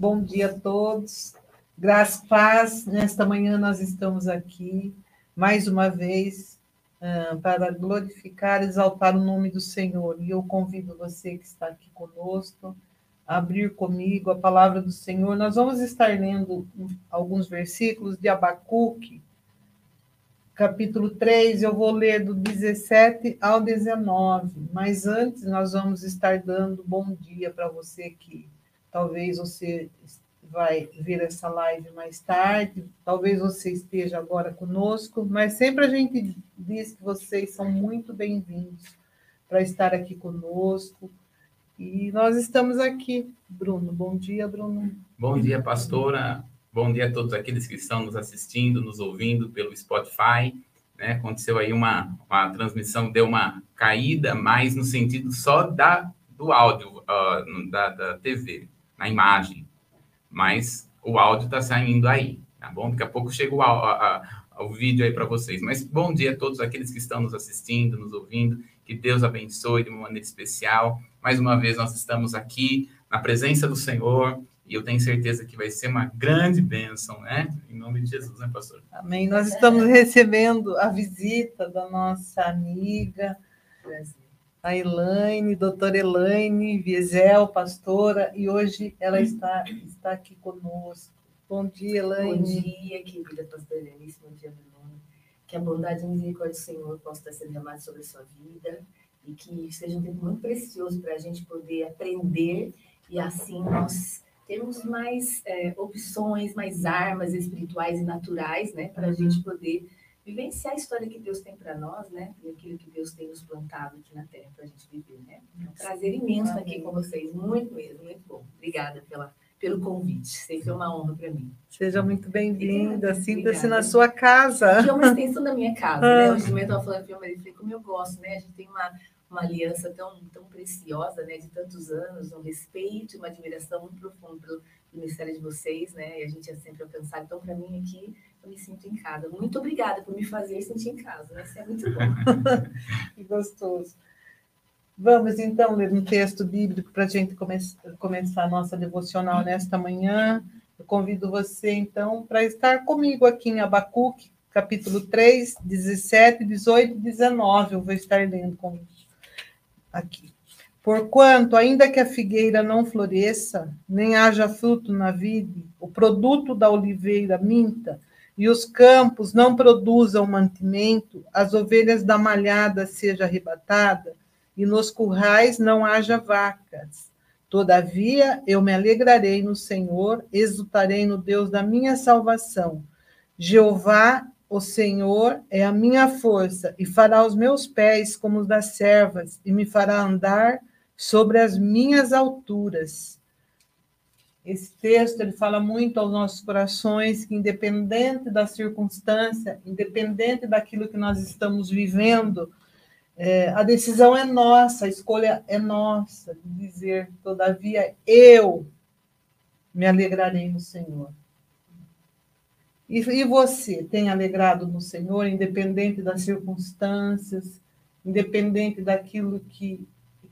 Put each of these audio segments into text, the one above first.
Bom dia a todos. Graças paz. Nesta manhã nós estamos aqui mais uma vez uh, para glorificar, exaltar o nome do Senhor. E eu convido você que está aqui conosco a abrir comigo a palavra do Senhor. Nós vamos estar lendo alguns versículos de Abacuque, capítulo 3, eu vou ler do 17 ao 19, mas antes nós vamos estar dando bom dia para você que talvez você vai ver essa live mais tarde, talvez você esteja agora conosco, mas sempre a gente diz que vocês são muito bem-vindos para estar aqui conosco. E nós estamos aqui, Bruno. Bom dia, Bruno. Bom dia, pastora. Bom dia a todos aqueles que estão nos assistindo, nos ouvindo pelo Spotify. Né? Aconteceu aí uma, uma transmissão, deu uma caída, mas no sentido só da, do áudio, uh, da, da TV, na imagem. Mas o áudio está saindo aí, tá bom? Daqui a pouco chega o, a, a, o vídeo aí para vocês. Mas bom dia a todos aqueles que estão nos assistindo, nos ouvindo. Que Deus abençoe de uma maneira especial. Mais uma vez, nós estamos aqui na presença do Senhor e eu tenho certeza que vai ser uma grande bênção, né? Em nome de Jesus, né, pastor? Amém. Nós estamos recebendo a visita da nossa amiga, a Elaine, doutora Elaine Viesel, pastora, e hoje ela está, está aqui conosco. Bom dia, Elaine. Bom dia, querida pastora Elenice, bom dia, Bruno. Que a bondade e misericórdia do Senhor possa estar sendo derramada sobre a sua vida e que seja um tempo muito precioso para a gente poder aprender e assim nós temos mais é, opções, mais armas espirituais e naturais, né, para a uhum. gente poder vivenciar a história que Deus tem para nós, né, e aquilo que Deus tem nos plantado aqui na Terra para a gente viver, né. É um prazer imenso estar aqui com vocês, muito mesmo, muito bom. Obrigada pela pelo convite. Sempre é uma honra para mim. Seja muito bem-vinda. Sinta-se na sua casa. Que é uma extensão da minha casa, né? Hoje eu estava falando para o meu marido, como eu gosto, né? A gente tem uma, uma aliança tão, tão preciosa, né, de tantos anos, um respeito uma admiração muito profunda pelo ministério de vocês, né, e a gente é sempre alcançado. Então, para mim aqui, eu me sinto em casa. Muito obrigada por me fazer sentir em casa, isso é muito bom. que gostoso. Vamos então ler um texto bíblico para a gente come começar a nossa devocional nesta manhã. Eu convido você, então, para estar comigo aqui em Abacuque, capítulo 3, 17, 18 e 19. Eu vou estar lendo com aqui. Porquanto, ainda que a figueira não floresça, nem haja fruto na vide, o produto da oliveira minta, e os campos não produzam mantimento, as ovelhas da malhada seja arrebatada, e nos currais não haja vacas. Todavia, eu me alegrarei no Senhor, exultarei no Deus da minha salvação. Jeová o Senhor é a minha força e fará os meus pés como os das servas e me fará andar sobre as minhas alturas. Esse texto ele fala muito aos nossos corações que independente da circunstância, independente daquilo que nós estamos vivendo, é, a decisão é nossa, a escolha é nossa de dizer, todavia eu me alegrarei no Senhor. E, e você tem alegrado no Senhor, independente das circunstâncias, independente daquilo que,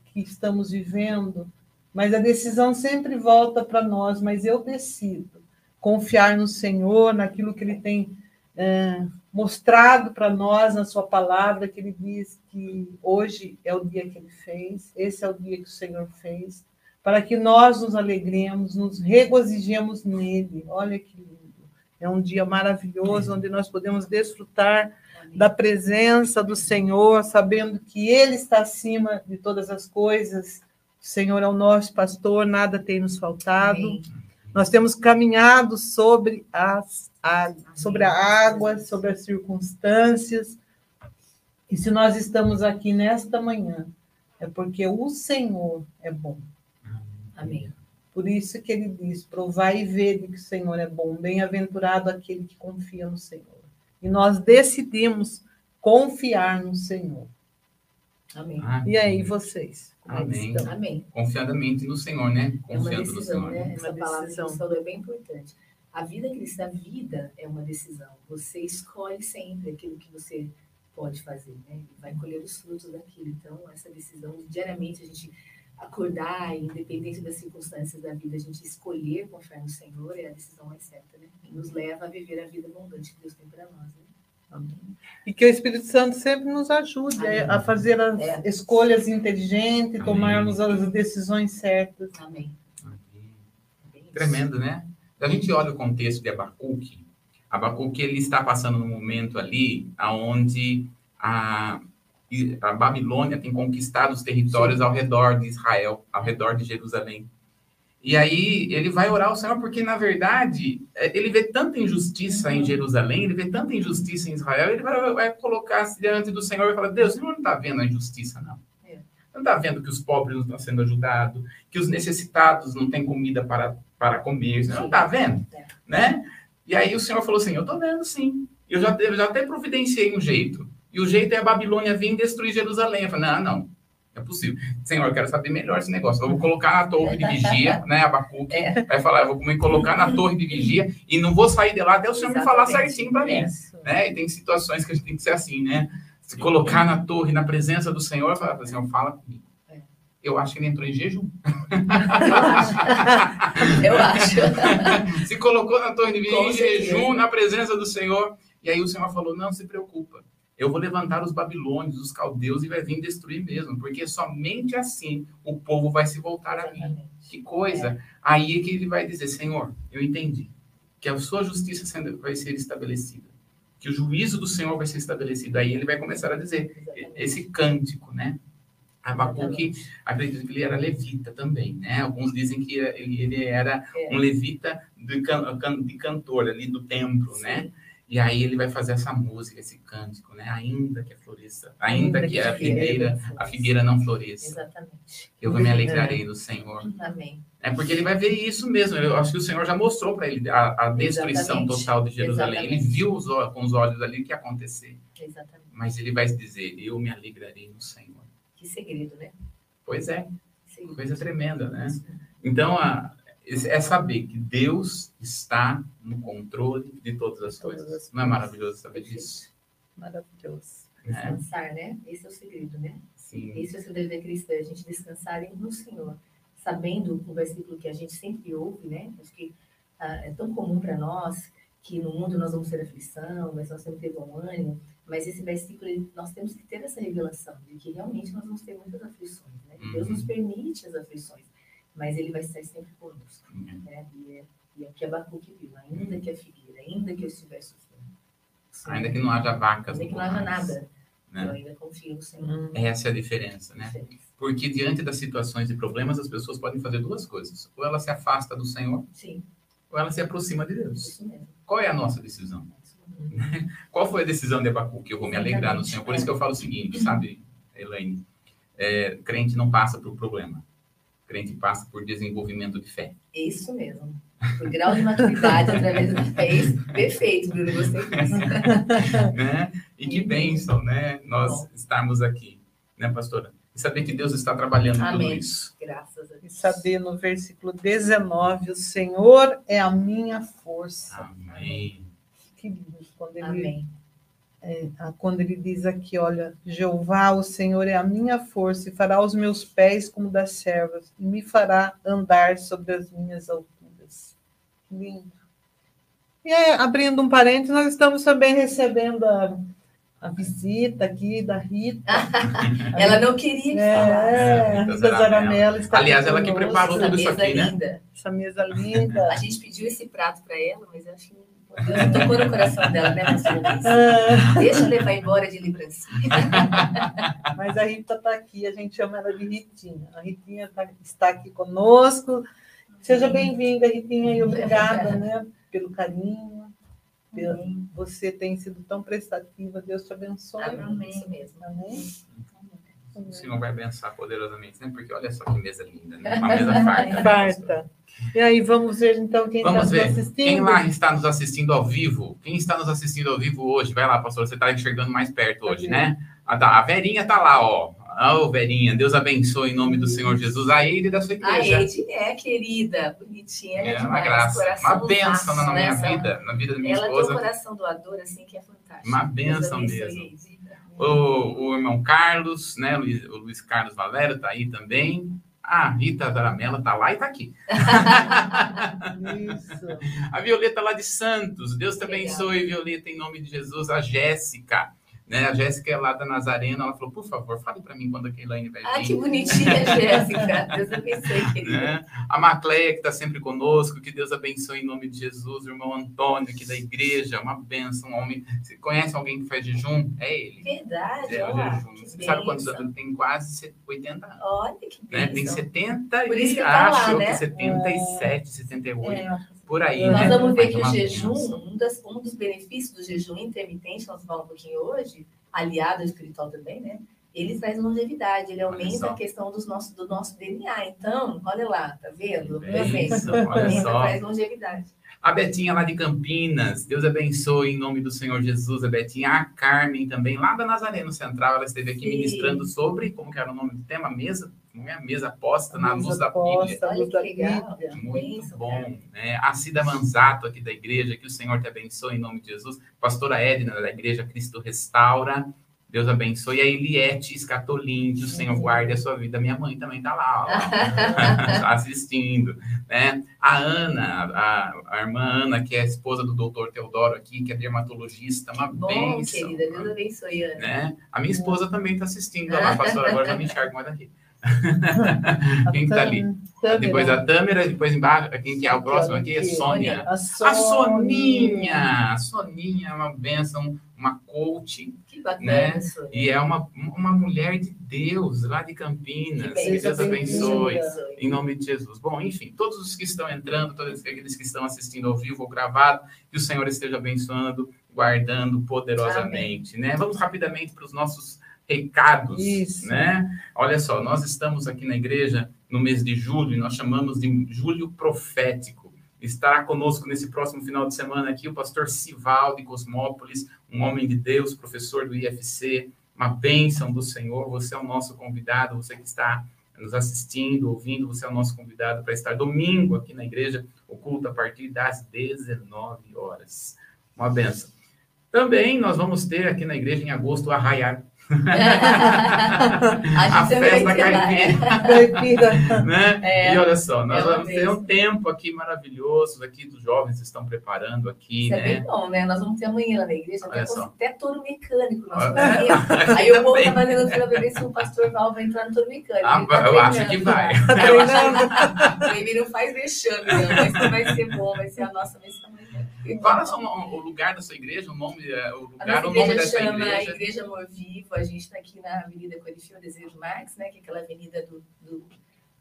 que estamos vivendo, mas a decisão sempre volta para nós, mas eu decido confiar no Senhor, naquilo que Ele tem é, mostrado para nós na Sua palavra, que Ele diz que hoje é o dia que Ele fez, esse é o dia que o Senhor fez, para que nós nos alegremos, nos regozijemos nele. Olha que lindo. É um dia maravilhoso, onde nós podemos desfrutar da presença do Senhor, sabendo que Ele está acima de todas as coisas. O Senhor é o nosso pastor, nada tem nos faltado. Amém. Nós temos caminhado sobre, as, a, sobre a água, sobre as circunstâncias. E se nós estamos aqui nesta manhã, é porque o Senhor é bom. Amém. Por isso que ele diz: provai e vede que o Senhor é bom, bem-aventurado aquele que confia no Senhor. E nós decidimos confiar no Senhor. Amém. Amém. E aí, vocês? Amém. Amém. Confiadamente no Senhor, né? Confiando é uma decisão, no Senhor. né? Essa palavra decisão. que você falou é bem importante. A vida cristã, a vida é uma decisão. Você escolhe sempre aquilo que você pode fazer, né? E vai colher os frutos daquilo. Então, essa decisão, diariamente a gente acordar, independente das circunstâncias da vida, a gente escolher confiar no Senhor é a decisão mais certa, né? E nos leva a viver a vida abundante que Deus tem para nós, né? E que o Espírito Santo sempre nos ajude Amém. a fazer as É. escolhas inteligentes, tomarmos as decisões certas. Amém. É. Tremendo, né? Se a gente olha o contexto de Abacuque, Abacuque ele está passando num momento ali aonde a, a Babilônia tem conquistado os territórios ao redor de Israel, ao redor de Jerusalém. E aí ele vai orar ao Senhor porque, na verdade, é, ele vê tanta injustiça em Jerusalém, ele vê tanta injustiça em Israel, ele vai, vai colocar-se diante do Senhor e falar, Deus, o Senhor não está vendo a injustiça, não. É. Não está vendo que os pobres não estão sendo ajudados, que os necessitados não têm comida para, para comer, não está vendo? É. Né? E aí o Senhor falou assim, eu estou vendo sim, eu já, eu já até providenciei um jeito, e o jeito é a Babilônia vir destruir Jerusalém. Eu falei, não, não, é possível. Senhor, eu quero saber melhor esse negócio. Eu vou colocar na torre de vigia, né, Abacuque, É. vai falar, eu vou me colocar na torre de vigia e não vou sair de lá até o Senhor me falar certinho para mim. É. Isso. Né? E tem situações que a gente tem que ser assim, né? Se colocar na torre, na presença do Senhor, falar, Senhor, fala comigo. É. Eu acho que ele entrou em jejum. Eu acho. Se colocou na torre de vigia em jejum, na presença do Senhor. E aí o Senhor falou, não se preocupa. Eu vou levantar os babilônios, os caldeus, e vai vir destruir mesmo. Porque somente assim o povo vai se voltar a mim. Que coisa. Aí é que ele vai dizer, Senhor, eu entendi que a sua justiça sendo- vai ser estabelecida, que o juízo do Senhor vai ser estabelecido. Aí ele vai começar a dizer Exatamente. esse cântico, né? Abacuque, acredito que ele era levita também, né? Alguns dizem que ele, era É. um levita de, can, de cantor ali do templo, né? E aí ele vai fazer essa música, esse cântico, né? Ainda que a floresça, ainda, que, a figueira, a figueira não floresça, Exatamente. eu me alegrarei no Senhor. Amém. É porque ele vai ver isso mesmo. Eu acho que o Senhor já mostrou para ele a, a destruição Exatamente. total de Jerusalém. Ele Exatamente. viu os, com os olhos ali o que ia acontecer. Exatamente. Mas ele vai dizer: Eu me alegrarei no Senhor. Que segredo, né? Pois é, Que segredo. coisa tremenda, né? Então, a, é saber que Deus está no controle de todas as Todas coisas. as Não é maravilhoso saber disso? Maravilhoso. né? Descansar, né? Esse é o segredo, né? Sim. Esse é o segredo da cristã, a gente descansar no Senhor. Sabendo o versículo que a gente sempre ouve, né? Acho que ah, é tão comum para nós que no mundo nós vamos ter aflição, mas nós temos que ter bom ânimo. Mas esse versículo, nós temos que ter essa revelação de que realmente nós vamos ter muitas aflições, né? Deus Uhum. nos permite as aflições, mas Ele vai estar sempre conosco, Uhum. né? E é, e é o que Abacuque viu, ainda que a figueira, ainda que eu estiver sofrendo. Sim. Ainda que não haja vacas Ainda que não haja nada, eu Né? ainda confio no Senhor. Hum. Essa é a diferença, né? Porque diante das situações e problemas, as pessoas podem fazer duas coisas. Ou ela se afasta do Senhor, Sim, ou ela se aproxima de Deus. Qual é a nossa decisão? Isso mesmo. Qual foi a decisão de Abacuque? Eu vou me alegrar no Senhor. Por isso que eu falo o seguinte, sabe, Elaine? É, crente não passa por problema. Crente passa por desenvolvimento de fé. Isso mesmo. O grau de maturidade através da fé. Perfeito, Bruno, gostei disso. né? E que bênção, né? Nós estarmos aqui, né, pastora? E saber que Deus está trabalhando em tudo Amém. isso. Graças a E Deus. saber no versículo 19, o Senhor é a minha força. Amém. Que lindo quando ele, Amém. Ah, quando ele diz aqui, olha, Jeová, o Senhor é a minha força e fará os meus pés como das servas e me fará andar sobre as minhas alturas. Que lindo. E aí, abrindo um parênteses, nós estamos também recebendo a, a visita aqui da Rita. Ela não queria que falasse. É, a Rita está Aliás, ela que preparou Essa tudo isso aqui, né? linda. essa mesa linda. A gente pediu esse prato para ela, mas acho que Deus tocou no coração dela, né, Luiz? Ah, Deixa eu levar embora de lembrancinha. mas a Rita está aqui, a gente chama ela de Ritinha. A Ritinha tá- está aqui conosco. Seja bem-vinda, Ritinha, e obrigada né, pelo carinho. Pelo-. Você tem sido tão prestativa, Deus te abençoe. Amém. Isso mesmo. Amém. O Senhor vai abençoar poderosamente, né? Porque olha só que mesa linda, né? Uma mesa farta. Farta. E aí, vamos ver então quem está Vamos nos ver. assistindo. Quem lá está nos assistindo ao vivo? Quem está nos assistindo ao vivo hoje? Vai lá, pastor. Você está enxergando mais perto hoje, Cadê? né? Tá. A Verinha está lá, ó. Ô, Verinha, Deus abençoe em nome do Senhor Jesus. A ele e da sua A igreja. Ed é querida, bonitinha, ela é, É uma graça, coração uma bênção na minha né? vida, na vida da minha Ela tem um esposa. coração doador, assim, que é fantástico. Uma bênção mesmo. Ed. O, o irmão Carlos, né? Luiz, o Luiz Carlos Valério está aí também. A Rita Zaramella tá lá e tá aqui. Isso. A Violeta lá de Santos. Deus te abençoe, Violeta, em nome de Jesus. A Jéssica. Né? A Jéssica é lá da Nazarena. Ela falou, por favor, fale para mim quando a Keilane vai vir. Ah, que bonitinha, Jéssica. Deus abençoe, querida. né? A Macleia, que está sempre conosco, que Deus abençoe em nome de Jesus. O irmão Antônio, aqui da igreja, uma benção, um homem. Você conhece alguém que faz jejum? É ele. Verdade, É o ó, jejum. que Você sabe quantos bênção. anos? Ele tem quase 80 anos. Olha que Né? Tem bênção. 70 Por e isso que tá lá, acho né? que 77, 78, É, por aí. Nós né? vamos ver que é o jejum, um, das- um dos benefícios do jejum intermitente, nós vamos falar um pouquinho hoje, aliado ao espiritual também, né? Ele traz longevidade, ele aumenta a questão dos nossos, do nosso DNA. Então, olha lá, tá vendo? Também. bênção, olha só. traz longevidade. A Betinha lá de Campinas, Deus abençoe em nome do Senhor Jesus. A Betinha, a Carmen também, lá da Nazareno Central, ela esteve aqui Sim. ministrando sobre, como que era o nome do tema? Mesa, como é a mesa posta na Luz luz da Bíblia. aposta, Olha luz da. Bíblia. Muito bom, né? A Cida Manzato aqui da igreja, que o Senhor te abençoe em nome de Jesus. Pastora Edna da igreja Cristo Restaura, Deus abençoe. E a Eliette Escatolin, que o Senhor guarde a sua vida. Minha mãe também tá lá, ó, assistindo, né? A Ana, a, a irmã Ana, que é a esposa do doutor Teodoro aqui, que é dermatologista, uma Bom, bênção. querida, Deus abençoe, Ana. Né? A minha esposa também está assistindo, lá, pastora, agora já me enxergo mais daqui. Quem que tá ali? Tâmara. Depois a Tâmara, depois embaixo, quem que é o próximo aqui? É Sônia. A A Soninha! A Soninha é uma bênção, uma coach, Que bacana, Né? Sônia. e é uma, uma mulher de Deus, lá de Campinas. Que Que Deus abençoe. bem-vinda. Em nome de Jesus. Bom, enfim, todos os que estão entrando, todos aqueles que estão assistindo ao vivo ou gravado, que o Senhor esteja abençoando, guardando poderosamente, né? Vamos rapidamente para os nossos recados, Isso. né? Olha só, nós estamos aqui na igreja no mês de julho, e nós chamamos de julho profético. Estará conosco nesse próximo final de semana aqui o pastor Sival de Cosmópolis, um homem de Deus, professor do IFC, uma bênção do Senhor. Você é o nosso convidado, você que está nos assistindo, ouvindo, você é o nosso convidado para estar domingo aqui na igreja, o culto a partir das 19 horas. Uma benção. Também nós vamos ter aqui na igreja em agosto o Arraiar, a festa ter caipira, Caipira. né? É, e olha só, nós é vamos ter bênção. um tempo aqui maravilhoso, aqui dos jovens estão preparando aqui, Isso é bem né? bom, né? Nós vamos ter amanhã na igreja, até, só. até touro mecânico. Nós ter. Aí o povo Também. tá fazendo fila pra ver se o pastor Val vai entrar no touro mecânico. Ah, tá eu acho que vai. Eu acho que ele não faz vexame, não, mas que vai ser bom, vai ser a nossa missão Fala só o o lugar da sua igreja, o nome, é, o A lugar, o nome igreja dessa chama igreja. Igreja Amor Vivo. A gente está aqui na Avenida Corifeu Desejo Marques, né? Que é aquela avenida do, do,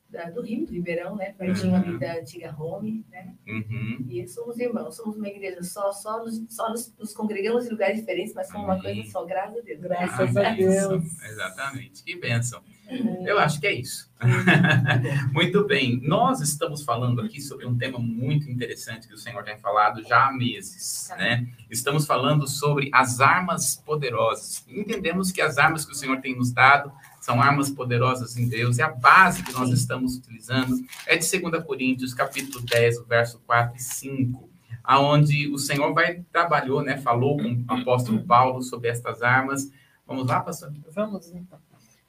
da- do Rio, do Ribeirão, né? Pertinho Uhum. ali da antiga Home, né? Uhum. E somos irmãos, somos uma igreja só, só, nos, só nos, nos congregamos em lugares diferentes, mas somos uma coisa só, graças a Deus. Graças Ah, a. Deus. Exatamente, que bênção. Eu acho que é isso. Uhum. Muito bem, nós estamos falando aqui sobre um tema muito interessante que o Senhor tem falado já há meses, né? Estamos falando sobre as armas poderosas. Entendemos que as armas que o Senhor tem nos dado são armas poderosas em Deus, e a base que nós estamos utilizando é de 2 Coríntios, capítulo 10, o verso 4 e 5, aonde o Senhor vai trabalhou, né, falou com o apóstolo Paulo sobre estas armas. Vamos lá, pastor? Vamos então.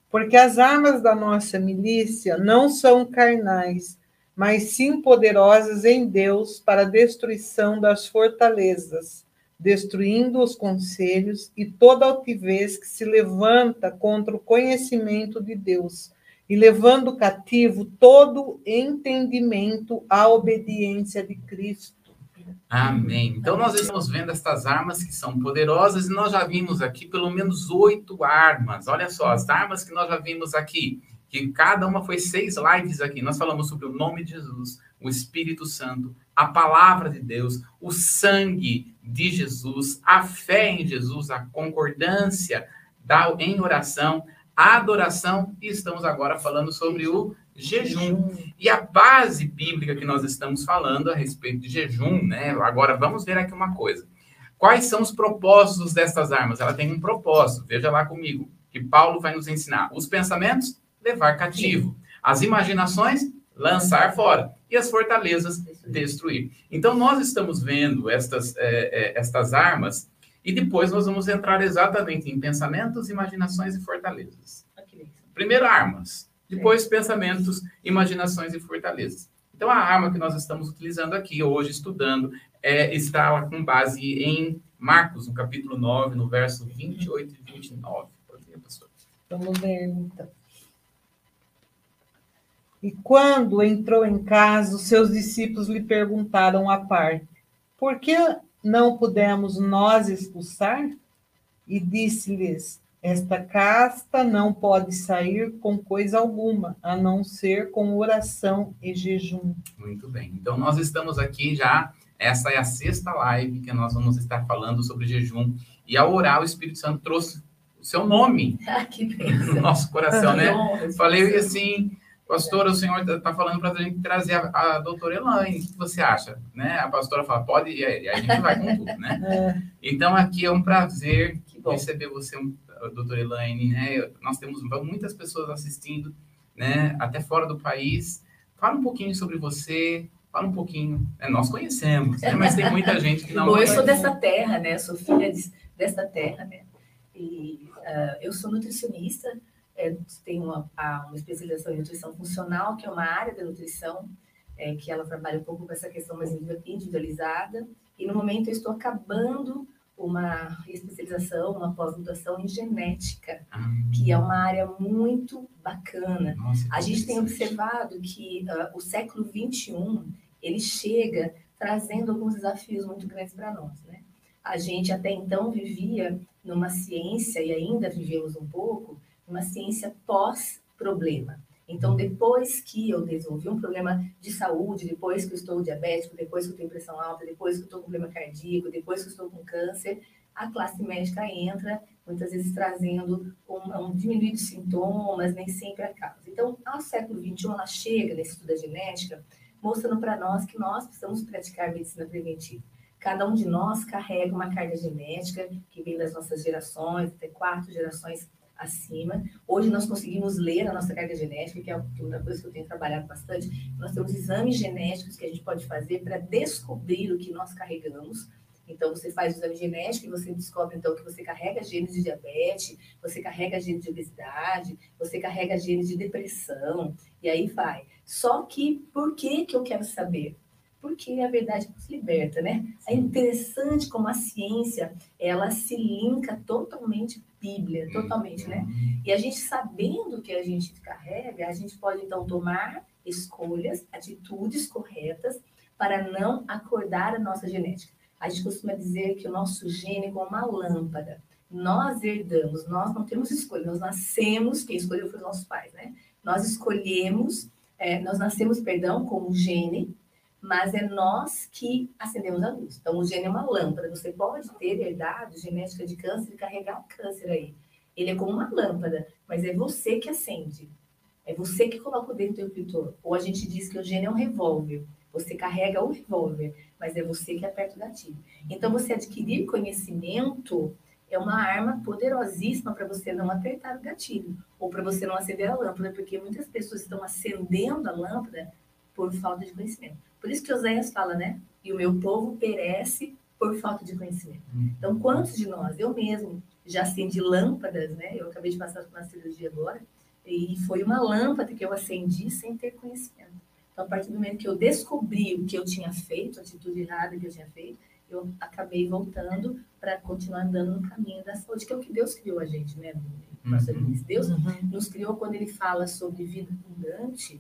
Porque as armas da nossa milícia não são carnais, mas sim poderosas em Deus para a destruição das fortalezas, destruindo os conselhos e toda altivez que se levanta contra o conhecimento de Deus, e levando cativo todo entendimento à obediência de Cristo. Amém. Então, nós estamos vendo estas armas que são poderosas e nós já vimos aqui pelo menos oito armas. Olha só, as armas que nós já vimos aqui, que cada uma foi seis lives aqui. Nós falamos sobre o nome de Jesus, o Espírito Santo, a palavra de Deus, o sangue de Jesus, a fé em Jesus, a concordância da, em oração, a adoração e estamos agora falando sobre o jejum. E a base bíblica que nós estamos falando a respeito de jejum, né? Agora vamos ver aqui uma coisa. Quais são os propósitos dessas armas? Ela tem um propósito. Veja lá comigo, que Paulo vai nos ensinar. Os pensamentos, levar cativo. As imaginações, lançar fora. E as fortalezas, destruir. Então nós estamos vendo estas, é, é, estas armas e depois nós vamos entrar exatamente em pensamentos, imaginações e fortalezas. Primeiro, armas. Depois, pensamentos, imaginações e fortalezas. Então, a arma que nós estamos utilizando aqui hoje, estudando, é, está com base em Marcos, no capítulo 9, no verso 28 e 29. Pode ler, pastor. Vamos ver, então. E quando entrou em casa, os seus discípulos lhe perguntaram à parte: Por que não pudemos nós expulsar? E disse-lhes: Esta casta não pode sair com coisa alguma, a não ser com oração e jejum. Muito bem. Então, nós estamos aqui já. Essa é a sexta live que nós vamos estar falando sobre jejum. E ao orar, o Espírito Santo trouxe o seu nome Ah, que no nosso coração, né? Falei assim, pastora, o senhor está falando para a gente trazer a, a doutora Elaine, o que você acha? Né? A pastora fala, pode, e aí a gente vai com tudo, né? Então, aqui é um prazer receber você, a doutora Elaine, né? Nós temos muitas pessoas assistindo, né? Até fora do país. Fala um pouquinho sobre você, fala um pouquinho. né? Nós conhecemos, né? mas tem muita gente que não Bom, eu sou dessa terra, né? Sou filha de- dessa terra, né? E ah, eu sou nutricionista, é, tenho uma, uma especialização em nutrição funcional, que é uma área da nutrição, é, que ela trabalha um pouco com essa questão mais individualizada. E no momento eu estou acabando uma especialização, uma pós-graduação em genética, Ah, que é uma área muito bacana. nossa, A gente tem observado que ah, o século 21 ele chega trazendo alguns desafios muito grandes para nós, né? A gente até então vivia numa ciência e ainda vivemos um pouco numa ciência pós-problema. Então, depois que eu desenvolvi um problema de saúde, depois que eu estou diabético, depois que eu tenho pressão alta, depois que eu estou com problema cardíaco, depois que eu estou com câncer, a classe médica entra, muitas vezes trazendo um, um diminuir de sintomas, nem sempre a causa. Então, ao século XXI, ela chega nesse estudo da genética, mostrando para nós que nós precisamos praticar medicina preventiva. Cada um de nós carrega uma carga genética que vem das nossas gerações, até quatro gerações acima. Hoje nós conseguimos ler a nossa carga genética, que é uma coisa que eu tenho trabalhado bastante. Nós temos exames genéticos que a gente pode fazer para descobrir o que nós carregamos. Então, você faz o exame genético e você descobre, então, que você carrega genes de diabetes, você carrega genes de obesidade, você carrega genes de depressão, e aí vai. Só que, por que que eu quero saber? Porque a verdade nos liberta, né? É interessante como a ciência, ela se linka totalmente Bíblia, totalmente, né? E a gente sabendo o que a gente carrega, a gente pode então tomar escolhas, atitudes corretas para não acordar a nossa genética. A gente costuma dizer que o nosso gene é como uma lâmpada. Nós herdamos, nós não temos escolha, nós nascemos, quem escolheu foi os nossos pais, né? Nós escolhemos, é, nós nascemos, perdão, com gene, mas é nós que acendemos a luz. Então, o gene é uma lâmpada. Você pode ter herdado genética de câncer e carregar o câncer aí. Ele é como uma lâmpada, mas é você que acende. É você que coloca o dedo do interruptor. Ou a gente diz que o gene é um revólver. Você carrega o revólver, mas é você que aperta o gatilho. Então, você adquirir conhecimento é uma arma poderosíssima para você não apertar o gatilho ou para você não acender a lâmpada, porque muitas pessoas estão acendendo a lâmpada por falta de conhecimento. Por isso que Oséias fala, né? E o meu povo perece por falta de conhecimento. Então, quantos de nós, eu mesmo, já acendi lâmpadas, né? Eu acabei de passar por uma cirurgia agora, e foi uma lâmpada que eu acendi sem ter conhecimento. Então, a partir do momento que eu descobri o que eu tinha feito, a atitude errada que eu tinha feito, eu acabei voltando para continuar andando no caminho da saúde, que é o que Deus criou a gente, né? Uhum. Deus nos criou quando ele fala sobre vida abundante,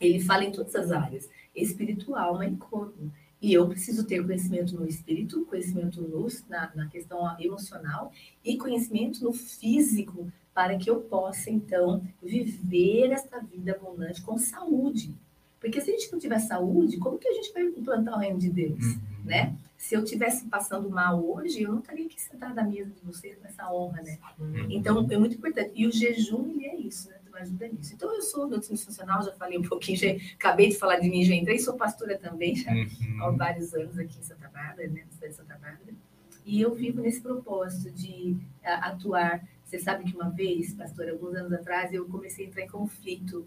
ele fala em todas as áreas, espiritual, alma e corpo. E eu preciso ter conhecimento no espírito, conhecimento no, na, na questão emocional e conhecimento no físico, para que eu possa, então, viver esta vida abundante com saúde. Porque se a gente não tiver saúde, como que a gente vai implantar o reino de Deus? Uhum. Né? Se eu estivesse passando mal hoje, eu não estaria aqui sentada à mesa de vocês com essa honra, né? Então, é muito importante. E o jejum, ele é isso, né? Ajuda nisso. Então, eu sou nutricionista funcional, já falei um pouquinho, já acabei de falar de mim, já entrei, sou pastora também, já há Uhum. vários anos aqui em Santa Bárbara, né? Na cidade de Santa Bárbara. E eu vivo nesse propósito de atuar. Você sabe que uma vez, pastora, alguns anos atrás, eu comecei a entrar em conflito,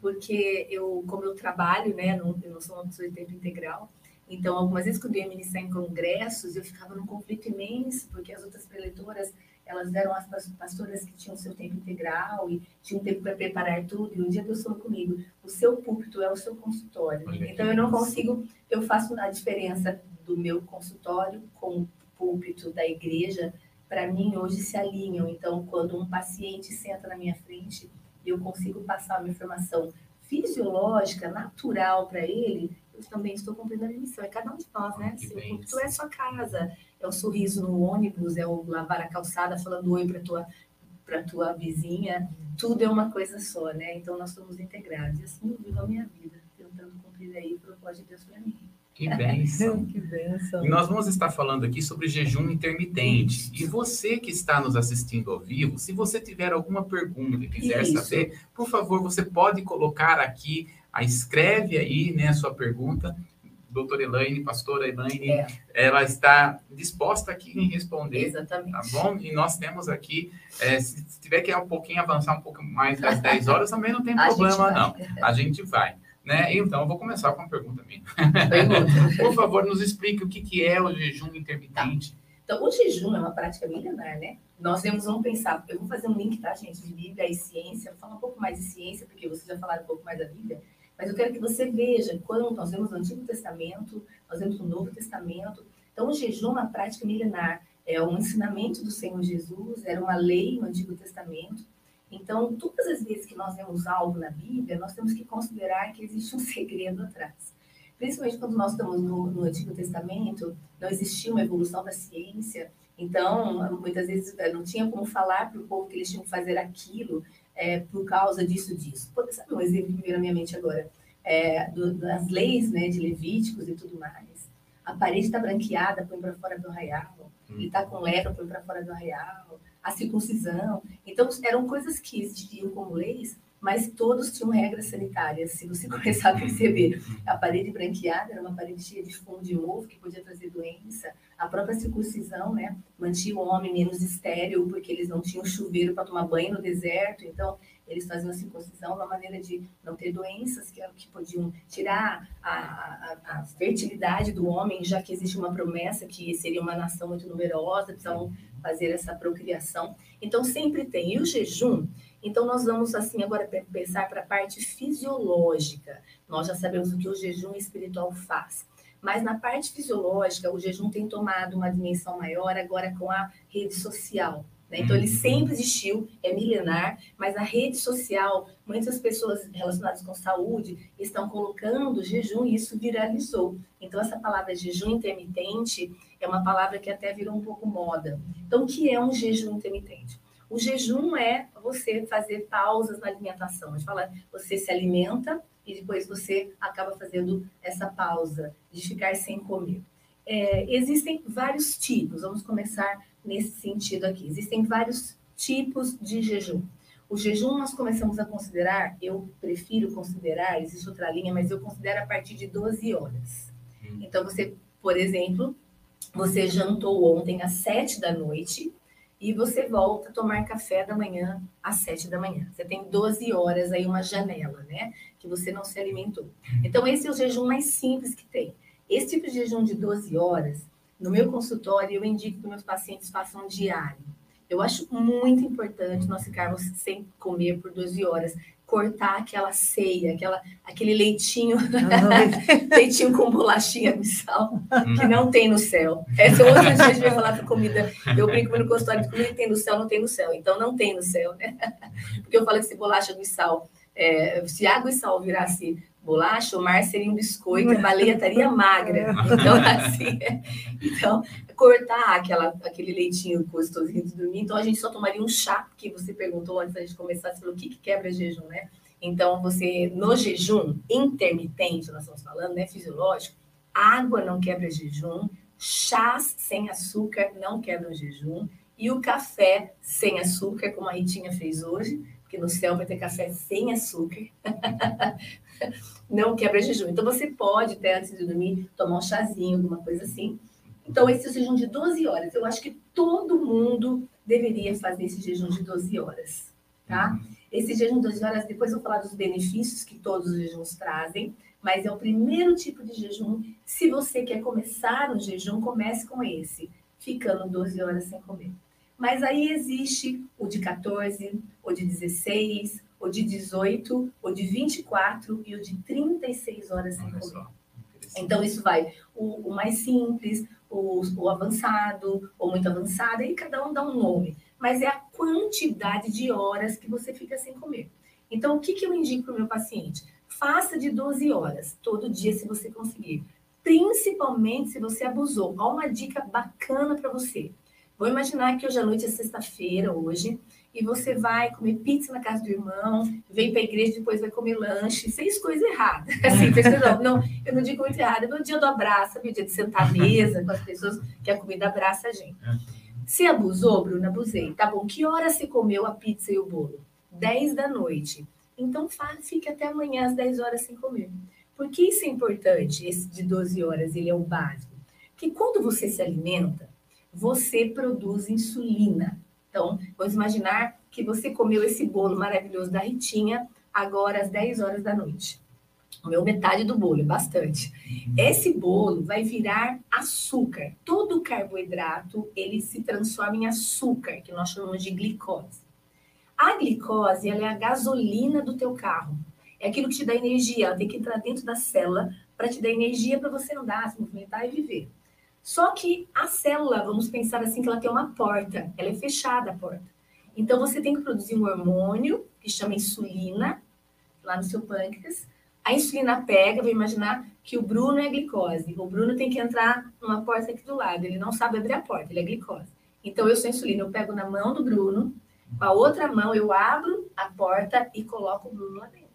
porque eu, como eu trabalho, né? Não, eu não sou uma pessoa de tempo integral, então, algumas vezes quando eu ia ministrar em congressos, eu ficava num conflito imenso, porque as outras preletoras, elas eram as pastoras que tinham seu tempo integral e tinham tempo para preparar tudo. E um dia Deus falou comigo: o seu púlpito é o seu consultório. Então eu não consigo, eu faço a diferença do meu consultório com o púlpito da igreja. Para mim, hoje se alinham. Então, quando um paciente senta na minha frente, eu consigo passar uma informação fisiológica, natural para ele, eu também estou cumprindo a minha missão. É cada um de nós, né? Seu púlpito é sua casa, é o sorriso no ônibus, é o lavar a calçada falando oi para tua para tua vizinha, tudo é uma coisa só, né? Então nós somos integrados. E assim eu vivo a minha vida, tentando cumprir aí o propósito de Deus para mim. Que bênção. que bênção. E nós vamos estar falando aqui sobre jejum intermitente. E você que está nos assistindo ao vivo, se você tiver alguma pergunta e quiser Isso. saber, por favor, você pode colocar aqui, escreve aí né, a sua pergunta doutora Elaine, pastora Elaine, é. ela está disposta aqui em responder. Exatamente. Tá bom? E nós temos aqui, é, se tiver que um pouquinho avançar um pouco mais das 10 horas, também não tem problema, não. A gente vai. Né? Então, eu vou começar com uma pergunta minha. Por favor, nos explique o que, que é o jejum intermitente. Tá. Então, o jejum é uma prática milenar, né? Nós temos, vamos pensar, eu vou fazer um link, tá, gente, de Bíblia e ciência, vou falar um pouco mais de ciência, porque vocês já falaram um pouco mais da Bíblia, mas eu quero que você veja, quando nós vemos o Antigo Testamento, nós vemos o Novo Testamento. Então, o jejum é uma prática milenar, é um ensinamento do Senhor Jesus, era uma lei no Antigo Testamento. Então, todas as vezes que nós vemos algo na Bíblia, nós temos que considerar que existe um segredo atrás. Principalmente quando nós estamos no, no Antigo Testamento, não existia uma evolução da ciência, então, muitas vezes eh, não tinha como falar para o povo que eles tinham que fazer aquilo, é, por causa disso, disso. Pode saber um exemplo que veio na minha mente agora, é, do, das leis né, de Levíticos e tudo mais. A parede está branqueada, põe para fora do arraial. Hum. Ele está com lepra, põe para fora do arraial. A circuncisão. Então, eram coisas que existiam como leis, mas todos tinham regras sanitárias. Se você começar a perceber, a parede branqueada era uma parede cheia de fumo de ovo que podia trazer doença. A própria circuncisão, né, mantinha o homem menos estéril porque eles não tinham chuveiro para tomar banho no deserto. Então, eles faziam a circuncisão uma maneira de não ter doenças que, que podiam tirar a, a, a, fertilidade do homem, já que existe uma promessa que seria uma nação muito numerosa, precisavam fazer essa procriação. Então, sempre tem. E o jejum então, nós vamos, assim, agora pensar para a parte fisiológica. Nós já sabemos o que o jejum espiritual faz. Mas na parte fisiológica, o jejum tem tomado uma dimensão maior agora com a rede social. Né? Então, ele uhum. sempre existiu, é milenar, mas a rede social, muitas pessoas relacionadas com saúde estão colocando jejum e isso viralizou. Então, essa palavra jejum intermitente é uma palavra que até virou um pouco moda. Então, o que é um jejum intermitente? O jejum é você fazer pausas na alimentação. A gente fala, você se alimenta e depois você acaba fazendo essa pausa de ficar sem comer. É, existem vários tipos, vamos começar nesse sentido aqui. Existem vários tipos de jejum. O jejum nós começamos a considerar, eu prefiro considerar, existe outra linha, mas eu considero a partir de 12 horas. Hum. Então, você, por exemplo, você jantou ontem às 7 da noite, e você volta a tomar café da manhã às 7 da manhã. Você tem 12 horas aí, uma janela, né? Que você não se alimentou. Então, esse é o jejum mais simples que tem. Esse tipo de jejum de 12 horas, no meu consultório, eu indico que meus pacientes façam diário. Eu acho muito importante nós ficarmos sem comer por 12 horas cortar aquela ceia, aquela, aquele leitinho, leitinho com bolachinha de sal, que não tem no céu. Essa é outra gente vai falar de comida. Eu brinco no consultório de comida tem no céu, não tem no céu. Então não tem no céu, né? Porque eu falo que se bolacha de sal, é, se água e sal virasse bolacha, o mar seria um biscoito, a baleia estaria magra. Então, assim, é, então, cortar aquela, aquele leitinho gostosinho de dormir. Então, a gente só tomaria um chá, que você perguntou antes da gente começar, você falou o que, que quebra jejum, né? Então, você, no jejum intermitente, nós estamos falando, né, fisiológico, água não quebra jejum, chás sem açúcar não quebram jejum, e o café sem açúcar, como a Ritinha fez hoje, porque no céu vai ter café sem açúcar. não quebra jejum. Então, você pode, até antes de dormir, tomar um chazinho, alguma coisa assim. Então, esse é o jejum de 12 horas. Eu acho que todo mundo deveria fazer esse jejum de 12 horas, tá? Uhum. Esse jejum de 12 horas, depois eu vou falar dos benefícios que todos os jejuns trazem, mas é o primeiro tipo de jejum. Se você quer começar um jejum, comece com esse, ficando 12 horas sem comer. Mas aí existe o de 14, o de 16, o de 18, o de 24 e o de 36 horas sem comer. Então, isso vai o, o mais simples, o, o, avançado, ou muito avançado, e cada um dá um nome. Mas é a quantidade de horas que você fica sem comer. Então, o que, que eu indico para o meu paciente? Faça de 12 horas, todo dia, se você conseguir. Principalmente se você abusou. Olha uma dica bacana para você. Vou imaginar que hoje à noite é sexta-feira, hoje, e você vai comer pizza na casa do irmão, vem para a igreja, depois vai comer lanche, fez coisa errada. Assim, não, não, eu não digo muito errado, é no dia do abraço, sabe? O dia de sentar à mesa com as pessoas, que a comida abraça a gente. Se abusou, Bruna, abusei. Tá bom, que hora você comeu a pizza e o bolo? 10 da noite. Então, fique até amanhã às 10 horas sem comer. Por que isso é importante, esse de 12 horas, ele é o básico? Porque quando você se alimenta, você produz insulina. Então, vamos imaginar que você comeu esse bolo maravilhoso da Ritinha agora às 10 horas da noite. Comeu metade do bolo, é bastante. Esse bolo vai virar açúcar. Todo carboidrato, ele se transforma em açúcar, que nós chamamos de glicose. A glicose, ela é a gasolina do teu carro. É aquilo que te dá energia, ela tem que entrar dentro da célula para te dar energia para você andar, se movimentar e viver. Só que a célula, vamos pensar assim, que ela tem uma porta, ela é fechada a porta. Então você tem que produzir um hormônio que chama insulina lá no seu pâncreas. A insulina pega, vou imaginar que o Bruno é glicose. O Bruno tem que entrar numa porta aqui do lado. Ele não sabe abrir a porta, ele é glicose. Então eu sou insulina, eu pego na mão do Bruno, com a outra mão eu abro a porta e coloco o Bruno lá dentro.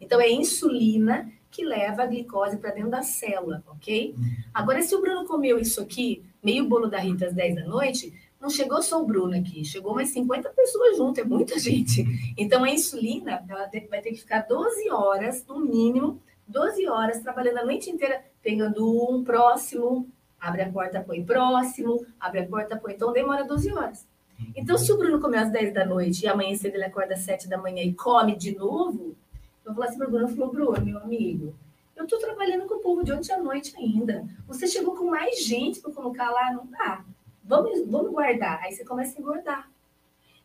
Então é insulina que leva a glicose para dentro da célula, ok? Agora, se o Bruno comeu isso aqui, meio bolo da Rita às 10 da noite, não chegou só o Bruno aqui, chegou mais 50 pessoas junto, é muita gente. Então, a insulina ela vai ter que ficar 12 horas, no mínimo, 12 horas, trabalhando a noite inteira, pegando um próximo, abre a porta, põe próximo, abre a porta, põe. Então, demora 12 horas. Então, se o Bruno comeu às 10 da noite e amanhã cedo ele acorda às 7 da manhã e come de novo, eu falei assim para o Bruno, falou, Bruno, meu amigo, eu estou trabalhando com o povo de ontem à noite ainda. Você chegou com mais gente para colocar lá, não dá. Vamos, vamos guardar. Aí você começa a engordar.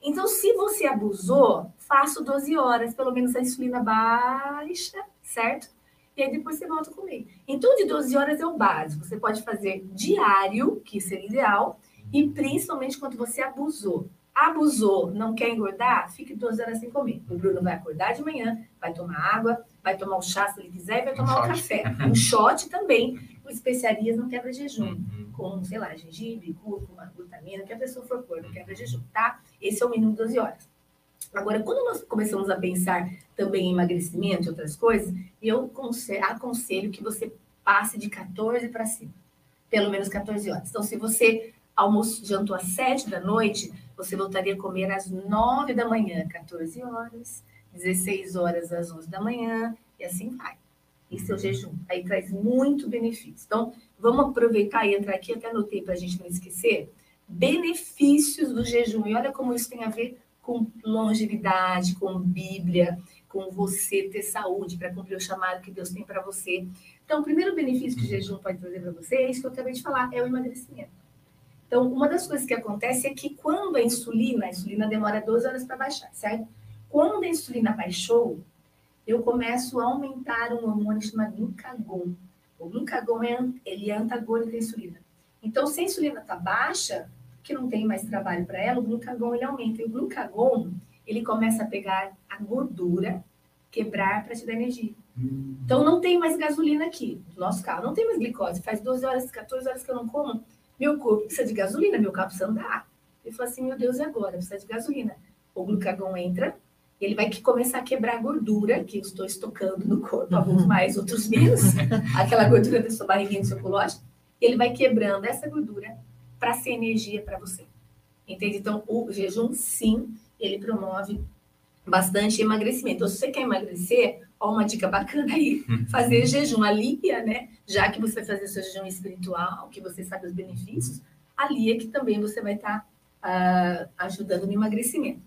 Então, se você abusou, faça 12 horas, pelo menos a insulina baixa, certo? E aí depois você volta a comer. Então, de 12 horas é o básico. Você pode fazer diário, que seria ideal, e principalmente quando você abusou abusou, não quer engordar, fique 12 horas sem comer. O Bruno vai acordar de manhã, vai tomar água, vai tomar o chá se ele quiser e vai tomar um o café. Um shot também, com especiarias não quebra jejum. Uhum. Com, sei lá, gengibre, cúrcuma, glutamina, que a pessoa for pôr, não quebra jejum, tá? Esse é o mínimo 12 horas. Agora, quando nós começamos a pensar também em emagrecimento e outras coisas, eu aconselho que você passe de 14 para cima. Pelo menos 14 horas. Então, se você almoço, jantou às 7 da noite, você voltaria a comer às 9 da manhã, 14 horas, 16 horas às 11 da manhã, e assim vai. Esse é o jejum. Aí traz muito benefício. Então, vamos aproveitar e entrar aqui, até anotei para a gente não esquecer, benefícios do jejum. E olha como isso tem a ver com longevidade, com Bíblia, com você ter saúde para cumprir o chamado que Deus tem para você. Então, o primeiro benefício que o jejum pode trazer para você é isso que eu acabei de falar, é o emagrecimento. Então, uma das coisas que acontece é que quando a insulina, a insulina demora 12 horas para baixar, certo? Quando a insulina baixou, eu começo a aumentar um hormônio chamado glucagon. O glucagon é, ele é antagônico à insulina. Então, se a insulina está baixa, que não tem mais trabalho para ela, o glucagon ele aumenta. E o glucagon, ele começa a pegar a gordura, quebrar para te dar energia. Hum. Então, não tem mais gasolina aqui no nosso carro, não tem mais glicose. Faz 12 horas, 14 horas que eu não como, meu corpo precisa de gasolina, meu carro precisa andar. Ele falou assim, meu Deus, e agora? Precisa de gasolina. O glucagon entra, ele vai começar a quebrar a gordura que eu estou estocando no corpo, alguns mais, outros menos, aquela gordura da sua barriguinha, do seu colóide, ele vai quebrando essa gordura para ser energia para você. Entende? Então, o jejum, sim, ele promove bastante emagrecimento. Então, se você quer emagrecer, ó, uma dica bacana aí, uhum. fazer jejum alia, né? Já que você vai fazer seu jejum espiritual, que você sabe os benefícios, alia que também você vai estar tá, uh, ajudando no emagrecimento.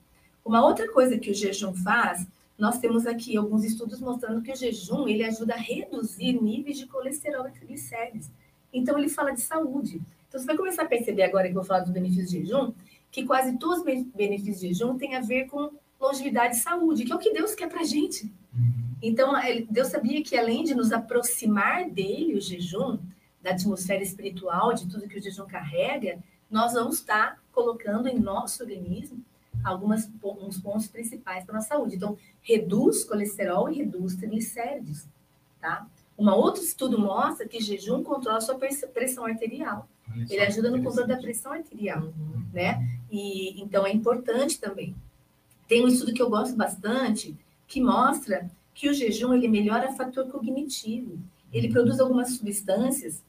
Uma outra coisa que o jejum faz, nós temos aqui alguns estudos mostrando que o jejum ele ajuda a reduzir níveis de colesterol e triglicérides. Então ele fala de saúde. Então você vai começar a perceber agora que eu vou falar dos benefícios do jejum, que quase todos os benefícios de jejum têm a ver com longevidade e saúde, que é o que Deus quer para a gente. Uhum. Então, Deus sabia que além de nos aproximar dele, o jejum, da atmosfera espiritual, de tudo que o jejum carrega, nós vamos estar colocando em nosso organismo alguns pontos principais para a saúde. Então, reduz colesterol e reduz triglicéridos, tá? Um outro estudo mostra que jejum controla a sua pressão arterial. Ele ajuda no controle da pressão arterial, uhum. né? E então é importante também. Tem um estudo que eu gosto bastante que mostra que o jejum ele melhora o fator cognitivo. Ele produz algumas substâncias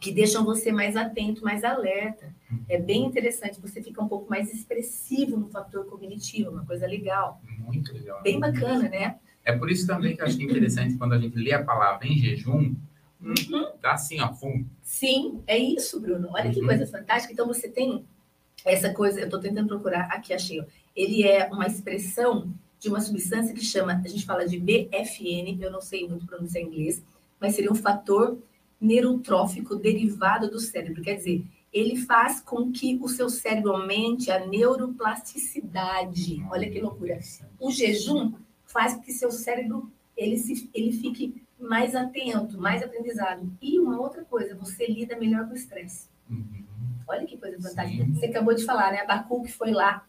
que deixam você mais atento, mais alerta. É bem interessante, você fica um pouco mais expressivo no fator cognitivo, uma coisa legal. Muito legal. Bem bacana, né? É por isso também que eu acho é interessante quando a gente lê a palavra em jejum, uhum. dá assim, ó, fum. Sim, é isso, Bruno. Olha uhum. que coisa fantástica. Então você tem essa coisa, eu estou tentando procurar, aqui achei. Ó. Ele é uma expressão de uma substância que chama, a gente fala de BFN, eu não sei muito pronunciar em inglês, mas seria um fator neurotrófico derivado do cérebro. Quer dizer, ele faz com que o seu cérebro aumente a neuroplasticidade. Olha que loucura. O jejum faz com que seu cérebro ele, se, ele fique mais atento, mais aprendizado. E uma outra coisa, você lida melhor com o estresse. Uhum. Olha que coisa fantástica. Sim. Você acabou de falar, né? Abacuque foi lá